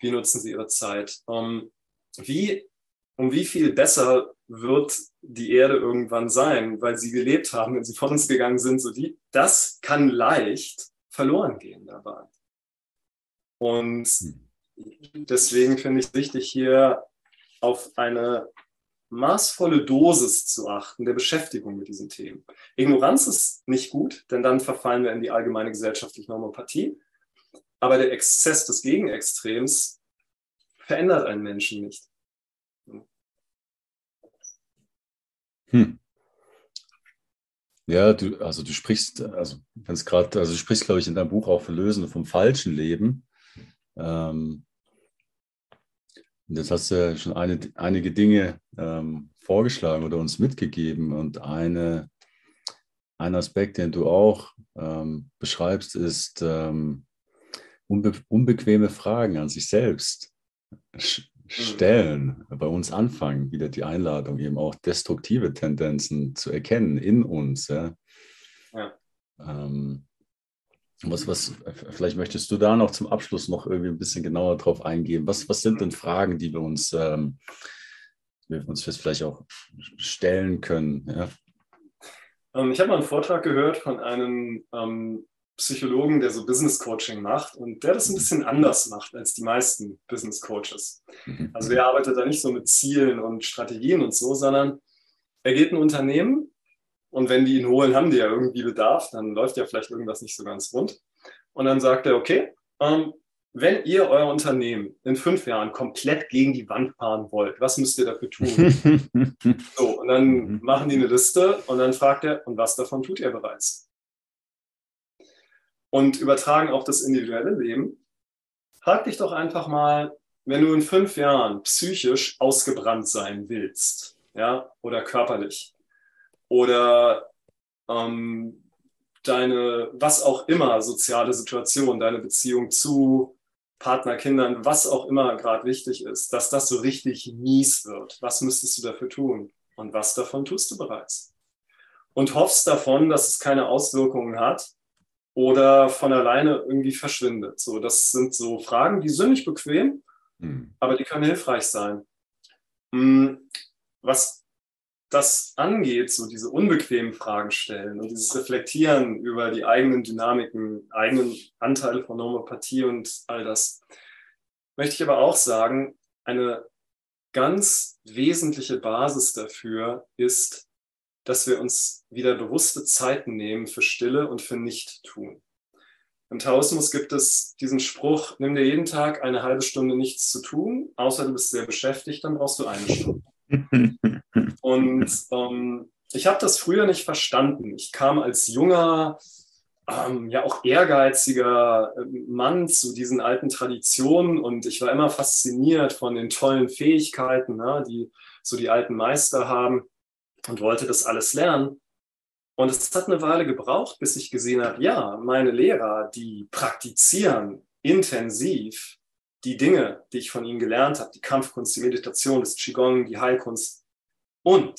B: Wie nutzen sie ihre Zeit? Um, wie, um wie viel besser wird die Erde irgendwann sein, weil sie gelebt haben, wenn sie von uns gegangen sind, so die, das kann leicht verloren gehen dabei. Und deswegen finde ich es wichtig, hier auf eine maßvolle Dosis zu achten der Beschäftigung mit diesen Themen. Ignoranz ist nicht gut, denn dann verfallen wir in die allgemeine gesellschaftliche Normopathie. Aber der Exzess des Gegenextrems verändert einen Menschen nicht.
A: Hm. Ja, du, also du sprichst, also ganz gerade, also du sprichst, glaube ich, in deinem Buch auch von Lösen vom falschen Leben. Ähm, jetzt hast du ja schon eine, einige Dinge ähm, vorgeschlagen oder uns mitgegeben. Und eine, ein Aspekt, den du auch ähm, beschreibst, ist ähm, unbe unbequeme Fragen an sich selbst stellen, bei uns anfangen, wieder die Einladung, eben auch destruktive Tendenzen zu erkennen in uns. Ja. ja. Ähm, was, was, vielleicht möchtest du da noch zum Abschluss noch irgendwie ein bisschen genauer drauf eingehen. Was, was sind denn Fragen, die wir uns, ähm, wir uns vielleicht auch stellen können? Ja?
B: Ähm, ich habe mal einen Vortrag gehört von einem ähm, Psychologen, der so Business Coaching macht und der das ein bisschen anders macht als die meisten Business Coaches. Mhm. Also der arbeitet da nicht so mit Zielen und Strategien und so, sondern er geht ein Unternehmen und wenn die ihn holen, haben die ja irgendwie Bedarf, dann läuft ja vielleicht irgendwas nicht so ganz rund. Und dann sagt er, okay, ähm, wenn ihr euer Unternehmen in fünf Jahren komplett gegen die Wand fahren wollt, was müsst ihr dafür tun? so, und dann mhm. machen die eine Liste und dann fragt er, und was davon tut ihr bereits? Und übertragen auf das individuelle Leben. Frag dich doch einfach mal, wenn du in fünf Jahren psychisch ausgebrannt sein willst, ja, oder körperlich, oder ähm, deine, was auch immer, soziale Situation, deine Beziehung zu Partner, Kindern, was auch immer gerade wichtig ist, dass das so richtig mies wird. Was müsstest du dafür tun? Und was davon tust du bereits? Und hoffst davon, dass es keine Auswirkungen hat oder von alleine irgendwie verschwindet. So, das sind so Fragen, die sind nicht bequem, mhm. aber die können hilfreich sein. Hm, was das angeht, so diese unbequemen Fragen stellen und dieses Reflektieren über die eigenen Dynamiken, eigenen Anteile von Normopathie und all das, möchte ich aber auch sagen, eine ganz wesentliche Basis dafür ist, dass wir uns wieder bewusste Zeiten nehmen für Stille und für Nicht-Tun. Im Taoismus gibt es diesen Spruch, nimm dir jeden Tag eine halbe Stunde nichts zu tun, außer du bist sehr beschäftigt, dann brauchst du eine Stunde. Und ähm, ich habe das früher nicht verstanden. Ich kam als junger, ähm, ja auch ehrgeiziger ähm, Mann zu diesen alten Traditionen und ich war immer fasziniert von den tollen Fähigkeiten, ne, die so die alten Meister haben und wollte das alles lernen. Und es hat eine Weile gebraucht, bis ich gesehen habe, ja, meine Lehrer, die praktizieren intensiv die Dinge, die ich von ihnen gelernt habe, die Kampfkunst, die Meditation, das Qigong, die Heilkunst. Und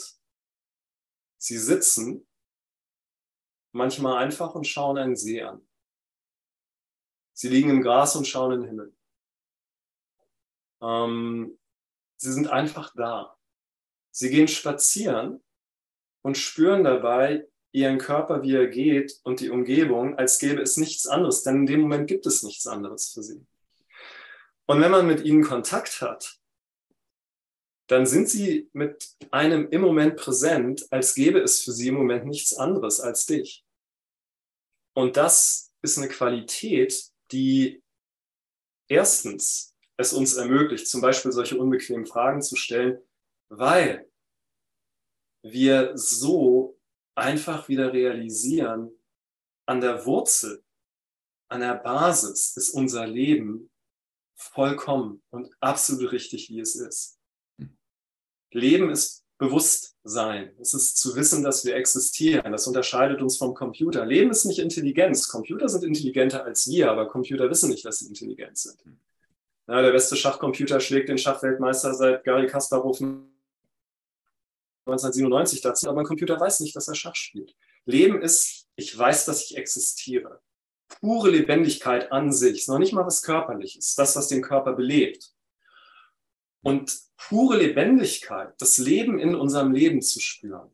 B: sie sitzen manchmal einfach und schauen einen See an. Sie liegen im Gras und schauen in den Himmel. Ähm, sie sind einfach da. Sie gehen spazieren und spüren dabei ihren Körper, wie er geht und die Umgebung, als gäbe es nichts anderes, denn in dem Moment gibt es nichts anderes für sie. Und wenn man mit ihnen Kontakt hat, dann sind sie mit einem im Moment präsent, als gäbe es für sie im Moment nichts anderes als dich. Und das ist eine Qualität, die erstens es uns ermöglicht, zum Beispiel solche unbequemen Fragen zu stellen, weil wir so einfach wieder realisieren, an der Wurzel, an der Basis ist unser Leben vollkommen und absolut richtig, wie es ist. Leben ist Bewusstsein. Es ist zu wissen, dass wir existieren. Das unterscheidet uns vom Computer. Leben ist nicht Intelligenz. Computer sind intelligenter als wir, aber Computer wissen nicht, dass sie intelligent sind. Ja, der beste Schachcomputer schlägt den Schachweltmeister seit Gary Kasparov 1997 dazu, aber ein Computer weiß nicht, dass er Schach spielt. Leben ist, ich weiß, dass ich existiere pure Lebendigkeit an sich, noch nicht mal was Körperliches, das, was den Körper belebt. Und pure Lebendigkeit, das Leben in unserem Leben zu spüren,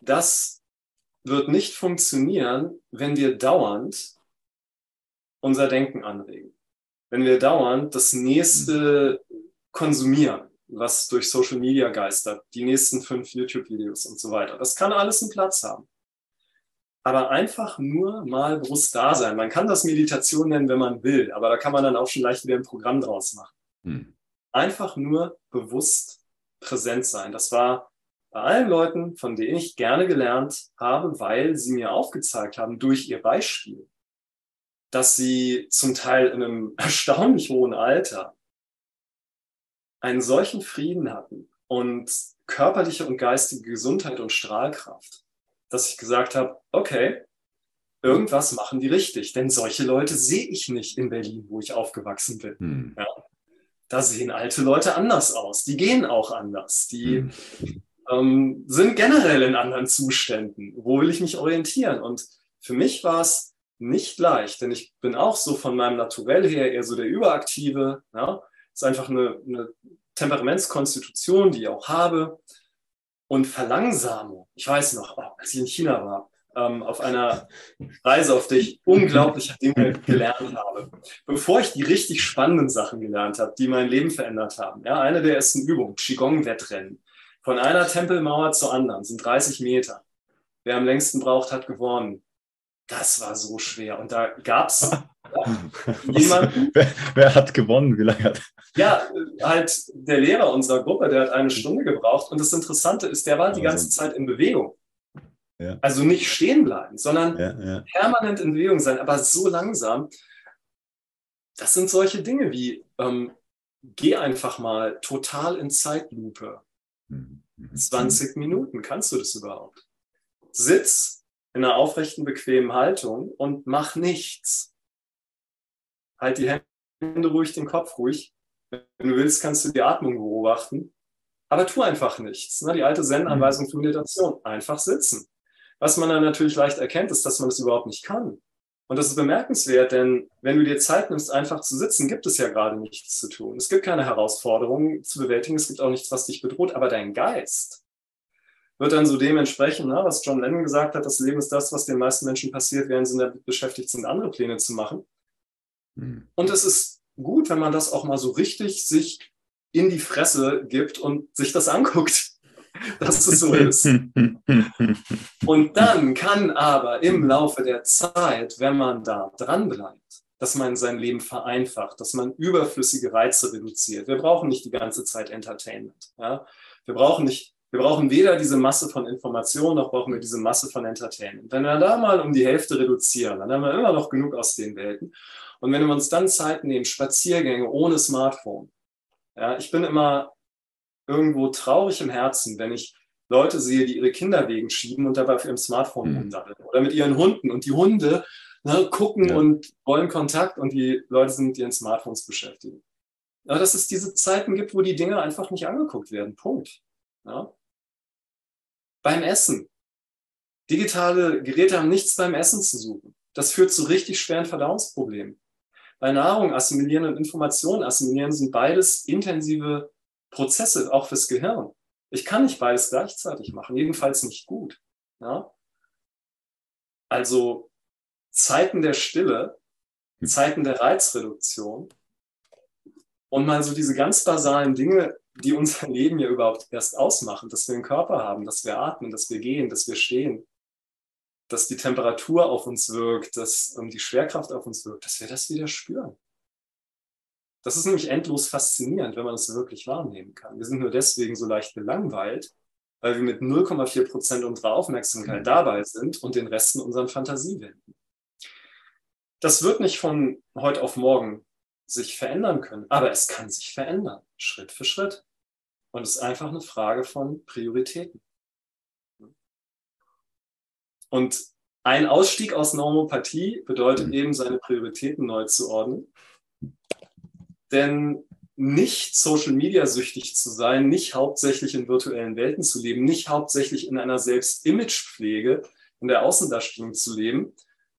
B: das wird nicht funktionieren, wenn wir dauernd unser Denken anregen. Wenn wir dauernd das nächste konsumieren, was durch Social Media geistert, die nächsten fünf YouTube-Videos und so weiter. Das kann alles einen Platz haben aber einfach nur mal bewusst da sein. Man kann das Meditation nennen, wenn man will, aber da kann man dann auch schon leicht wieder ein Programm draus machen. Hm. Einfach nur bewusst präsent sein. Das war bei allen Leuten, von denen ich gerne gelernt habe, weil sie mir aufgezeigt haben durch ihr Beispiel, dass sie zum Teil in einem erstaunlich hohen Alter einen solchen Frieden hatten und körperliche und geistige Gesundheit und Strahlkraft, dass ich gesagt habe, okay, irgendwas machen die richtig. Denn solche Leute sehe ich nicht in Berlin, wo ich aufgewachsen bin. Hm. Ja. Da sehen alte Leute anders aus. Die gehen auch anders. Die hm. ähm, sind generell in anderen Zuständen. Wo will ich mich orientieren? Und für mich war es nicht leicht, denn ich bin auch so von meinem Naturell her eher so der Überaktive. Ja. Ist einfach eine, eine Temperamentskonstitution, die ich auch habe und Verlangsamung. Ich weiß noch, oh, als ich in China war, ähm, auf einer Reise, auf der ich unglaubliche Dinge gelernt habe. Bevor ich die richtig spannenden Sachen gelernt habe, die mein Leben verändert haben. Ja, eine der ersten Übungen, Qigong-Wettrennen. Von einer Tempelmauer zur anderen sind 30 Meter. Wer am längsten braucht, hat gewonnen. Das war so schwer. Und da gab es
A: jemanden. Wer, wer, hat gewonnen? Wie lange hat
B: ja, halt der Lehrer unserer Gruppe, der hat eine Stunde gebraucht. Und das Interessante ist, der war die ganze Zeit in Bewegung. Ja. Also nicht stehen bleiben, sondern ja, ja. permanent in Bewegung sein, aber so langsam. Das sind solche Dinge wie, ähm, geh einfach mal total in Zeitlupe. 20 mhm. Minuten, kannst du das überhaupt? Sitz in einer aufrechten, bequemen Haltung und mach nichts. halt die Hände ruhig, den Kopf ruhig. Wenn du willst, kannst du die Atmung beobachten. Aber tu einfach nichts. Ne? Die alte Zen-Anweisung für Meditation. Einfach sitzen. Was man dann natürlich leicht erkennt, ist, dass man das überhaupt nicht kann. Und das ist bemerkenswert, denn wenn du dir Zeit nimmst, einfach zu sitzen, gibt es ja gerade nichts zu tun. Es gibt keine Herausforderungen zu bewältigen, es gibt auch nichts, was dich bedroht, aber dein Geist wird dann so dementsprechend, ne, was John Lennon gesagt hat, das Leben ist das, was den meisten Menschen passiert, während sie damit beschäftigt sind, andere Pläne zu machen. Mhm. Und es ist gut, wenn man das auch mal so richtig sich in die Fresse gibt und sich das anguckt, dass es so ist. Und dann kann aber im Laufe der Zeit, wenn man da dran bleibt, dass man sein Leben vereinfacht, dass man überflüssige Reize reduziert. Wir brauchen nicht die ganze Zeit Entertainment. Ja? Wir brauchen nicht wir brauchen weder diese Masse von Informationen, noch brauchen wir diese Masse von Entertainment. Wenn wir da mal um die Hälfte reduzieren, dann haben wir immer noch genug aus den Welten. Und wenn wir uns dann Zeit nehmen, Spaziergänge ohne Smartphone. Ja, ich bin immer irgendwo traurig im Herzen, wenn ich Leute sehe, die ihre Kinder wegen schieben und dabei auf ihrem Smartphone mhm. rumdaddeln. Oder mit ihren Hunden. Und die Hunde ne, gucken ja. und wollen Kontakt und die Leute sind mit ihren Smartphones beschäftigt. Aber dass es diese Zeiten gibt, wo die Dinge einfach nicht angeguckt werden. Punkt. Ja? Beim Essen. Digitale Geräte haben nichts beim Essen zu suchen. Das führt zu richtig schweren Verdauungsproblemen. Bei Nahrung assimilieren und Informationen assimilieren sind beides intensive Prozesse, auch fürs Gehirn. Ich kann nicht beides gleichzeitig machen, jedenfalls nicht gut. Ja? Also Zeiten der Stille, hm. Zeiten der Reizreduktion und mal so diese ganz basalen Dinge die unser Leben ja überhaupt erst ausmachen, dass wir einen Körper haben, dass wir atmen, dass wir gehen, dass wir stehen, dass die Temperatur auf uns wirkt, dass ähm, die Schwerkraft auf uns wirkt, dass wir das wieder spüren. Das ist nämlich endlos faszinierend, wenn man es wirklich wahrnehmen kann. Wir sind nur deswegen so leicht gelangweilt, weil wir mit 0,4 Prozent unserer Aufmerksamkeit mhm. dabei sind und den Resten unseren Fantasie wenden. Das wird nicht von heute auf morgen sich verändern können. Aber es kann sich verändern, Schritt für Schritt. Und es ist einfach eine Frage von Prioritäten. Und ein Ausstieg aus Normopathie bedeutet mhm. eben, seine Prioritäten neu zu ordnen. Denn nicht Social Media süchtig zu sein, nicht hauptsächlich in virtuellen Welten zu leben, nicht hauptsächlich in einer Selbstimagepflege, in der Außendarstellung zu leben,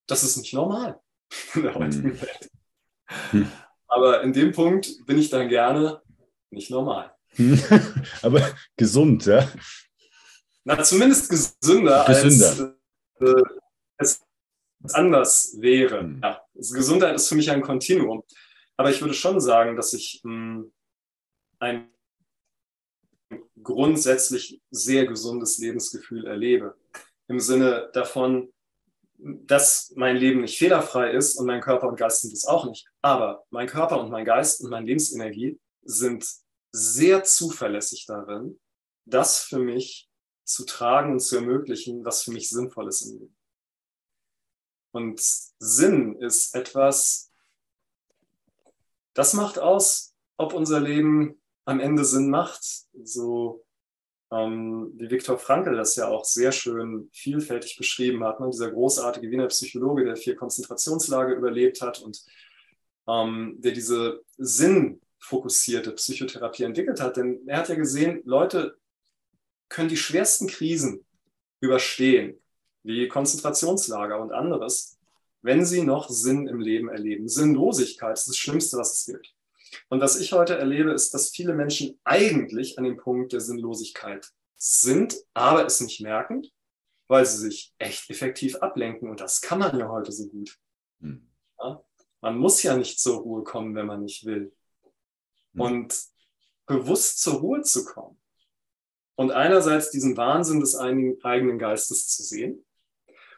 B: das ist nicht normal in der heutigen mhm. Welt. Aber in dem Punkt bin ich dann gerne nicht normal.
A: Aber gesund, ja?
B: Na, zumindest gesünder, gesünder. als äh, es anders wäre. Hm. Ja, also Gesundheit ist für mich ein Kontinuum. Aber ich würde schon sagen, dass ich mh, hm, ein grundsätzlich sehr gesundes Lebensgefühl erlebe. Im Sinne davon, dass mein Leben nicht fehlerfrei ist und mein Körper und Geist sind es auch nicht. Aber mein Körper und mein Geist und meine Lebensenergie sind sehr zuverlässig darin, das für mich zu tragen und zu ermöglichen, was für mich sinnvoll ist im Leben. Und Sinn ist etwas, das macht aus, ob unser Leben am Ende Sinn macht. So ähm, wie Viktor Frankl das ja auch sehr schön vielfältig beschrieben hat, ne? dieser großartige Wiener Psychologe, der vier Konzentrationslager überlebt hat und ähm, der diese sinnfokussierte Psychotherapie entwickelt hat. Denn er hat ja gesehen, Leute können die schwersten Krisen überstehen, wie Konzentrationslager und anderes, wenn sie noch Sinn im Leben erleben. Sinnlosigkeit ist das Schlimmste, was es gibt. Und was ich heute erlebe, ist, dass viele Menschen eigentlich an dem Punkt der Sinnlosigkeit sind, aber es nicht merken, weil sie sich echt effektiv ablenken. Und das kann man ja heute so gut. Hm. Ja? Man muss ja nicht zur Ruhe kommen, wenn man nicht will. Hm. Und bewusst zur Ruhe zu kommen und einerseits diesen Wahnsinn des eigenen Geistes zu sehen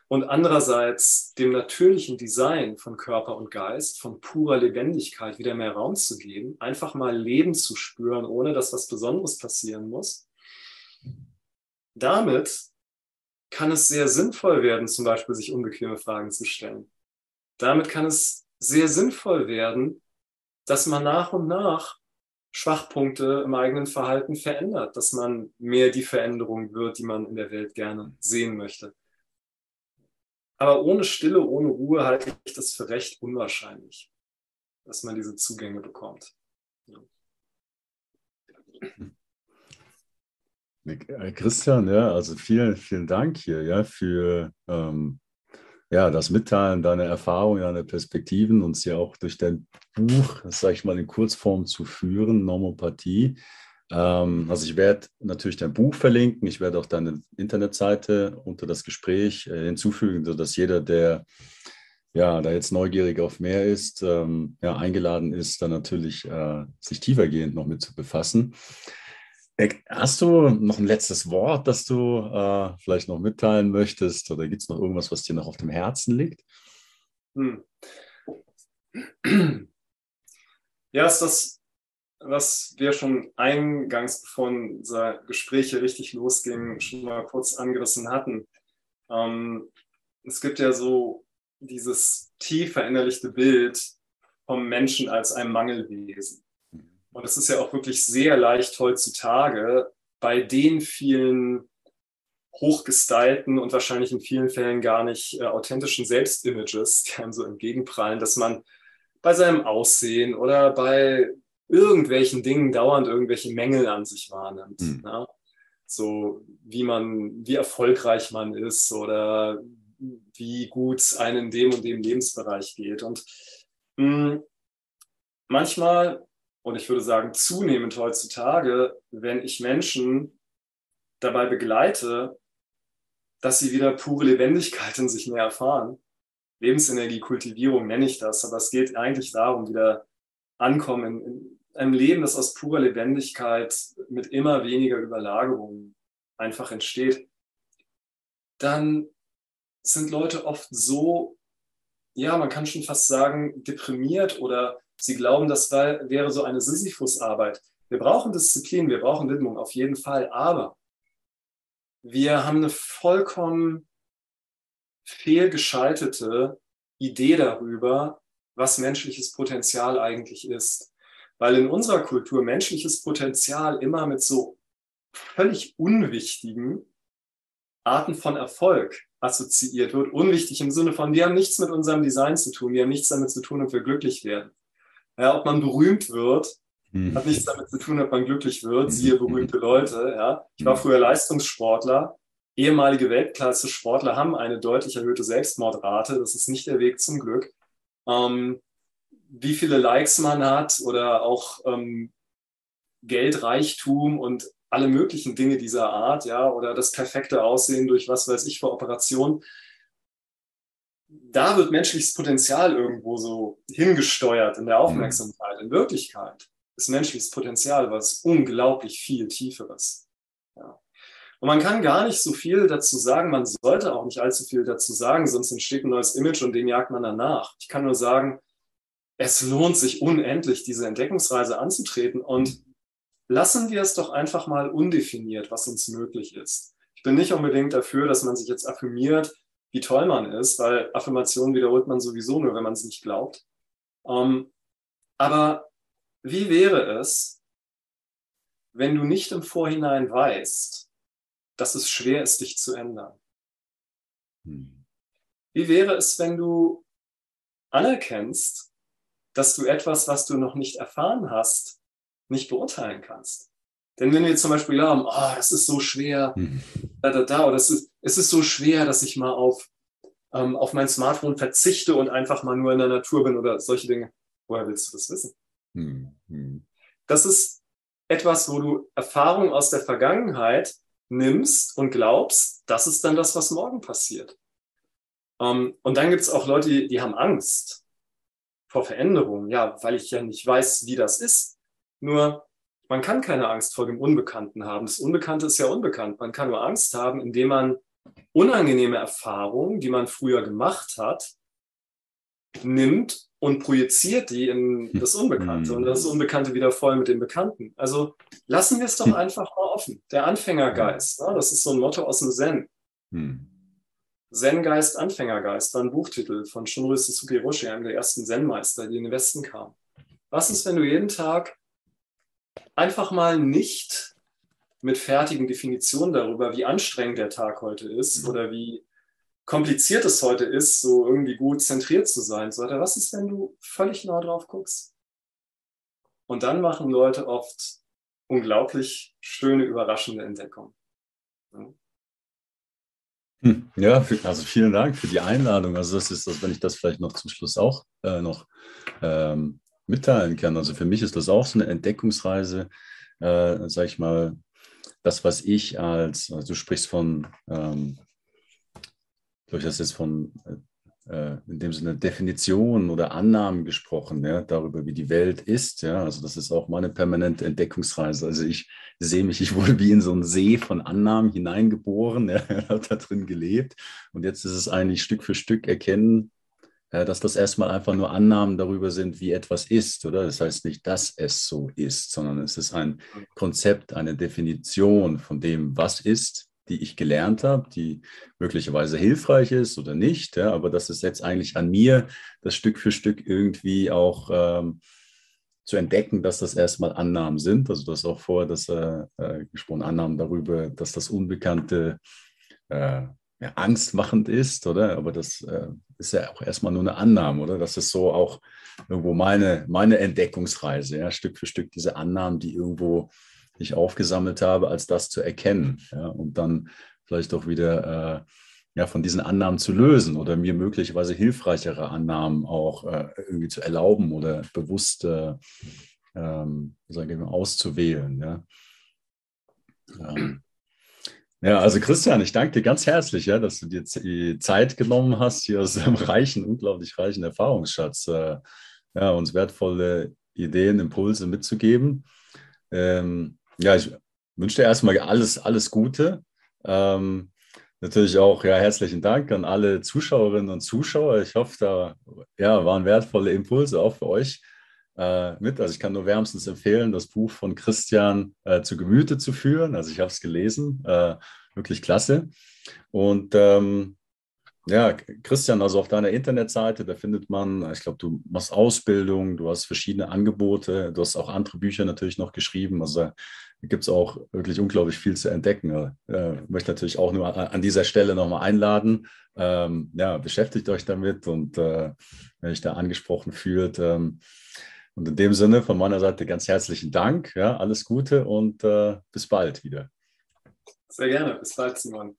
B: und andererseits dem natürlichen Design von Körper und Geist, von purer Lebendigkeit wieder mehr Raum zu geben, einfach mal Leben zu spüren, ohne dass was Besonderes passieren muss. Damit kann es sehr sinnvoll werden, zum Beispiel sich unbequeme Fragen zu stellen. Damit kann es sehr sinnvoll werden, dass man nach und nach Schwachpunkte im eigenen Verhalten verändert, dass man mehr die Veränderung wird, die man in der Welt gerne sehen möchte. Aber ohne Stille, ohne Ruhe halte ich das für recht unwahrscheinlich. dass man diese Zugänge bekommt. Ja.
A: Äh, Christian, ja, also vielen, vielen Dank hier, ja, für ähm, ja, das Mitteilen deiner Erfahrungen, deiner Perspektiven, uns ja auch durch dein Buch, sage ich mal in Kurzform zu führen, Normopathie. Ähm, also ich werde natürlich dein Buch verlinken, ich werde auch deine Internetseite unter das Gespräch äh, hinzufügen, sodass jeder, der ja, da jetzt neugierig auf mehr ist, ähm, ja, eingeladen ist, dann natürlich äh, sich tiefergehend noch mit zu befassen. Äh, hast du noch ein letztes Wort, das du äh, vielleicht noch mitteilen möchtest? Oder gibt es noch irgendwas, was dir noch auf dem Herzen liegt? Hm.
B: Ja, ist das, was wir schon eingangs, bevor unser Gespräch hier richtig losging, schon mal kurz angerissen hatten. Ähm, es gibt ja so dieses tief verinnerlichte Bild vom Menschen als einem Mangelwesen. Und es ist ja auch wirklich sehr leicht heutzutage bei den vielen hochgestylten und wahrscheinlich in vielen Fällen gar nicht äh, authentischen Selbstimages, die einem so entgegenprallen, dass man bei seinem Aussehen oder bei irgendwelchen Dingen dauernd irgendwelche Mängel an sich wahrnimmt. Mhm. Ja? So wie man, wie erfolgreich man ist oder wie gut es einem in dem und dem Lebensbereich geht. Und mh, hm, manchmal und ich würde sagen zunehmend heutzutage, wenn ich Menschen dabei begleite, dass sie wieder pure Lebendigkeit in sich mehr erfahren. Lebensenergie-Kultivierung nenne ich das, aber es geht eigentlich darum, wieder ankommen in, in einem Leben, das aus purer Lebendigkeit mit immer weniger Überlagerungen einfach entsteht. Dann sind Leute oft so, ja, man kann schon fast sagen, deprimiert oder Sie glauben, das wäre so eine Sisyphus-Arbeit. Wir brauchen Disziplin, wir brauchen Widmung, auf jeden Fall. Aber wir haben eine vollkommen fehlgeschaltete Idee darüber, was menschliches Potenzial eigentlich ist. Weil in unserer Kultur menschliches Potenzial immer mit so völlig unwichtigen Arten von Erfolg assoziiert wird. Unwichtig im Sinne von, wir haben nichts mit unserem Design zu tun, wir haben nichts damit zu tun, ob wir glücklich werden. Ja, ob man berühmt wird, mhm. hat nichts damit zu tun, ob man glücklich wird. Siehe mhm. berühmte Leute. Ja. Ich war mhm. früher Leistungssportler. Ehemalige Weltklasse-Sportler haben eine deutlich erhöhte Selbstmordrate. Das ist nicht der Weg zum Glück. Ähm, wie viele Likes man hat oder auch ähm, Geld, Reichtum und alle möglichen Dinge dieser Art, ja, oder das perfekte Aussehen durch was weiß ich für Operationen da wird menschliches Potenzial irgendwo so hingesteuert in der Aufmerksamkeit. In Wirklichkeit ist menschliches Potenzial was unglaublich viel Tieferes. Ja. Und man kann gar nicht so viel dazu sagen, man sollte auch nicht allzu viel dazu sagen, sonst entsteht ein neues Image und dem jagt man danach. Ich kann nur sagen, es lohnt sich unendlich, diese Entdeckungsreise anzutreten und lassen wir es doch einfach mal undefiniert, was uns möglich ist. Ich bin nicht unbedingt dafür, dass man sich jetzt affirmiert, wie toll man ist, weil Affirmationen wiederholt man sowieso nur, wenn man es nicht glaubt. Ähm, aber wie wäre es, wenn du nicht im Vorhinein weißt, dass es schwer ist, dich zu ändern? Hm. Wie wäre es, wenn du anerkennst, dass du etwas, was du noch nicht erfahren hast, nicht beurteilen kannst? Denn wenn wir zum Beispiel glauben, oh, das ist so schwer, mhm. da, da, da, oder es ist, es ist so schwer, dass ich mal auf, ähm, auf mein Smartphone verzichte und einfach mal nur in der Natur bin oder solche Dinge. Woher willst du das wissen? Mhm. Das ist etwas, wo du Erfahrung aus der Vergangenheit nimmst und glaubst, das ist dann das, was morgen passiert. Ähm, und dann gibt es auch Leute, die, die haben Angst vor Veränderungen, ja, weil ich ja nicht weiß, wie das ist. Nur man kann keine Angst vor dem Unbekannten haben. Das Unbekannte ist ja unbekannt. Man kann nur Angst haben, indem man unangenehme Erfahrungen, die man früher gemacht hat, nimmt und projiziert die in das Unbekannte und das Unbekannte wieder voll mit dem Bekannten. Also lassen wir es doch einfach mal offen. Der Anfängergeist, ne, das ist so ein Motto aus dem Zen. Zen-Geist, Anfängergeist war ein Buchtitel von Shunryu Suzuki Roshi, einem der ersten Zen-Meister, die in den Westen kamen. Was ist, wenn du jeden Tag einfach mal nicht mit fertigen Definitionen darüber, wie anstrengend der Tag heute ist mhm. oder wie kompliziert es heute ist, so irgendwie gut zentriert zu sein. So, was ist, wenn du völlig neu drauf guckst? Und dann machen Leute oft unglaublich schöne, überraschende Entdeckungen.
A: Hm, ja, also vielen Dank für die Einladung. Also das ist das, wenn ich das vielleicht noch zum Schluss auch äh, noch ähm, mitteilen kann. Also für mich ist das auch so eine Entdeckungsreise, äh, sag ich mal, das, was ich als, also du sprichst von, ähm, glaube ich, das jetzt von äh, in dem Sinne Definition oder Annahmen gesprochen, ja, darüber, wie die Welt ist. Ja, also das ist auch meine permanente Entdeckungsreise. Also ich sehe mich, ich wurde wie in so einen See von Annahmen hineingeboren, ja, habe da drin gelebt. Und jetzt ist es eigentlich Stück für Stück erkennen, äh, dass das erstmal einfach nur Annahmen darüber sind, wie etwas ist, oder? Das heißt nicht, dass es so ist, sondern es ist ein Konzept, eine Definition von dem, was ist die ich gelernt habe, die möglicherweise hilfreich ist oder nicht. Ja, aber das ist jetzt eigentlich an mir, das Stück für Stück irgendwie auch ähm, zu entdecken, dass das erstmal Annahmen sind. Also das auch vorher das äh, äh, gesprochen, Annahmen darüber, dass das Unbekannte äh, ja, angstmachend ist, oder? Aber das äh, ist ja auch erstmal nur eine Annahme, oder? Das ist so auch irgendwo meine, meine Entdeckungsreise, ja, Stück für Stück diese Annahmen, die irgendwo ich aufgesammelt habe, als das zu erkennen ja, und dann vielleicht auch wieder äh, ja, von diesen Annahmen zu lösen oder mir möglicherweise hilfreichere Annahmen auch äh, irgendwie zu erlauben oder bewusst äh, ähm, sagen auszuwählen. Ja. Ähm, ja, also Christian, ich danke dir ganz herzlich, ja, dass du dir die Zeit genommen hast, hier aus einem reichen, unglaublich reichen Erfahrungsschatz äh, ja, uns wertvolle Ideen, Impulse mitzugeben. Ähm, ja, ich wünsche dir erstmal alles, alles Gute. Ähm, natürlich auch ja, herzlichen Dank an alle Zuschauerinnen und Zuschauer. Ich hoffe, da ja, waren wertvolle Impulse auch für euch äh, mit. Also ich kann nur wärmstens empfehlen, das Buch von Christian äh, zu Gemüte zu führen. Also ich habe es gelesen, äh, wirklich klasse. Und ähm, ja, Christian, also auf deiner Internetseite, da findet man, ich glaube, du machst Ausbildung, du hast verschiedene Angebote, du hast auch andere Bücher natürlich noch geschrieben. Also gibt es auch wirklich unglaublich viel zu entdecken. Äh, möchte natürlich auch nur an dieser Stelle nochmal einladen. Ähm, ja, beschäftigt euch damit und äh, wenn euch da angesprochen fühlt. Ähm, und in dem Sinne von meiner Seite ganz herzlichen Dank. Ja, alles Gute und äh, bis bald wieder.
B: Sehr gerne. Bis bald, Simon.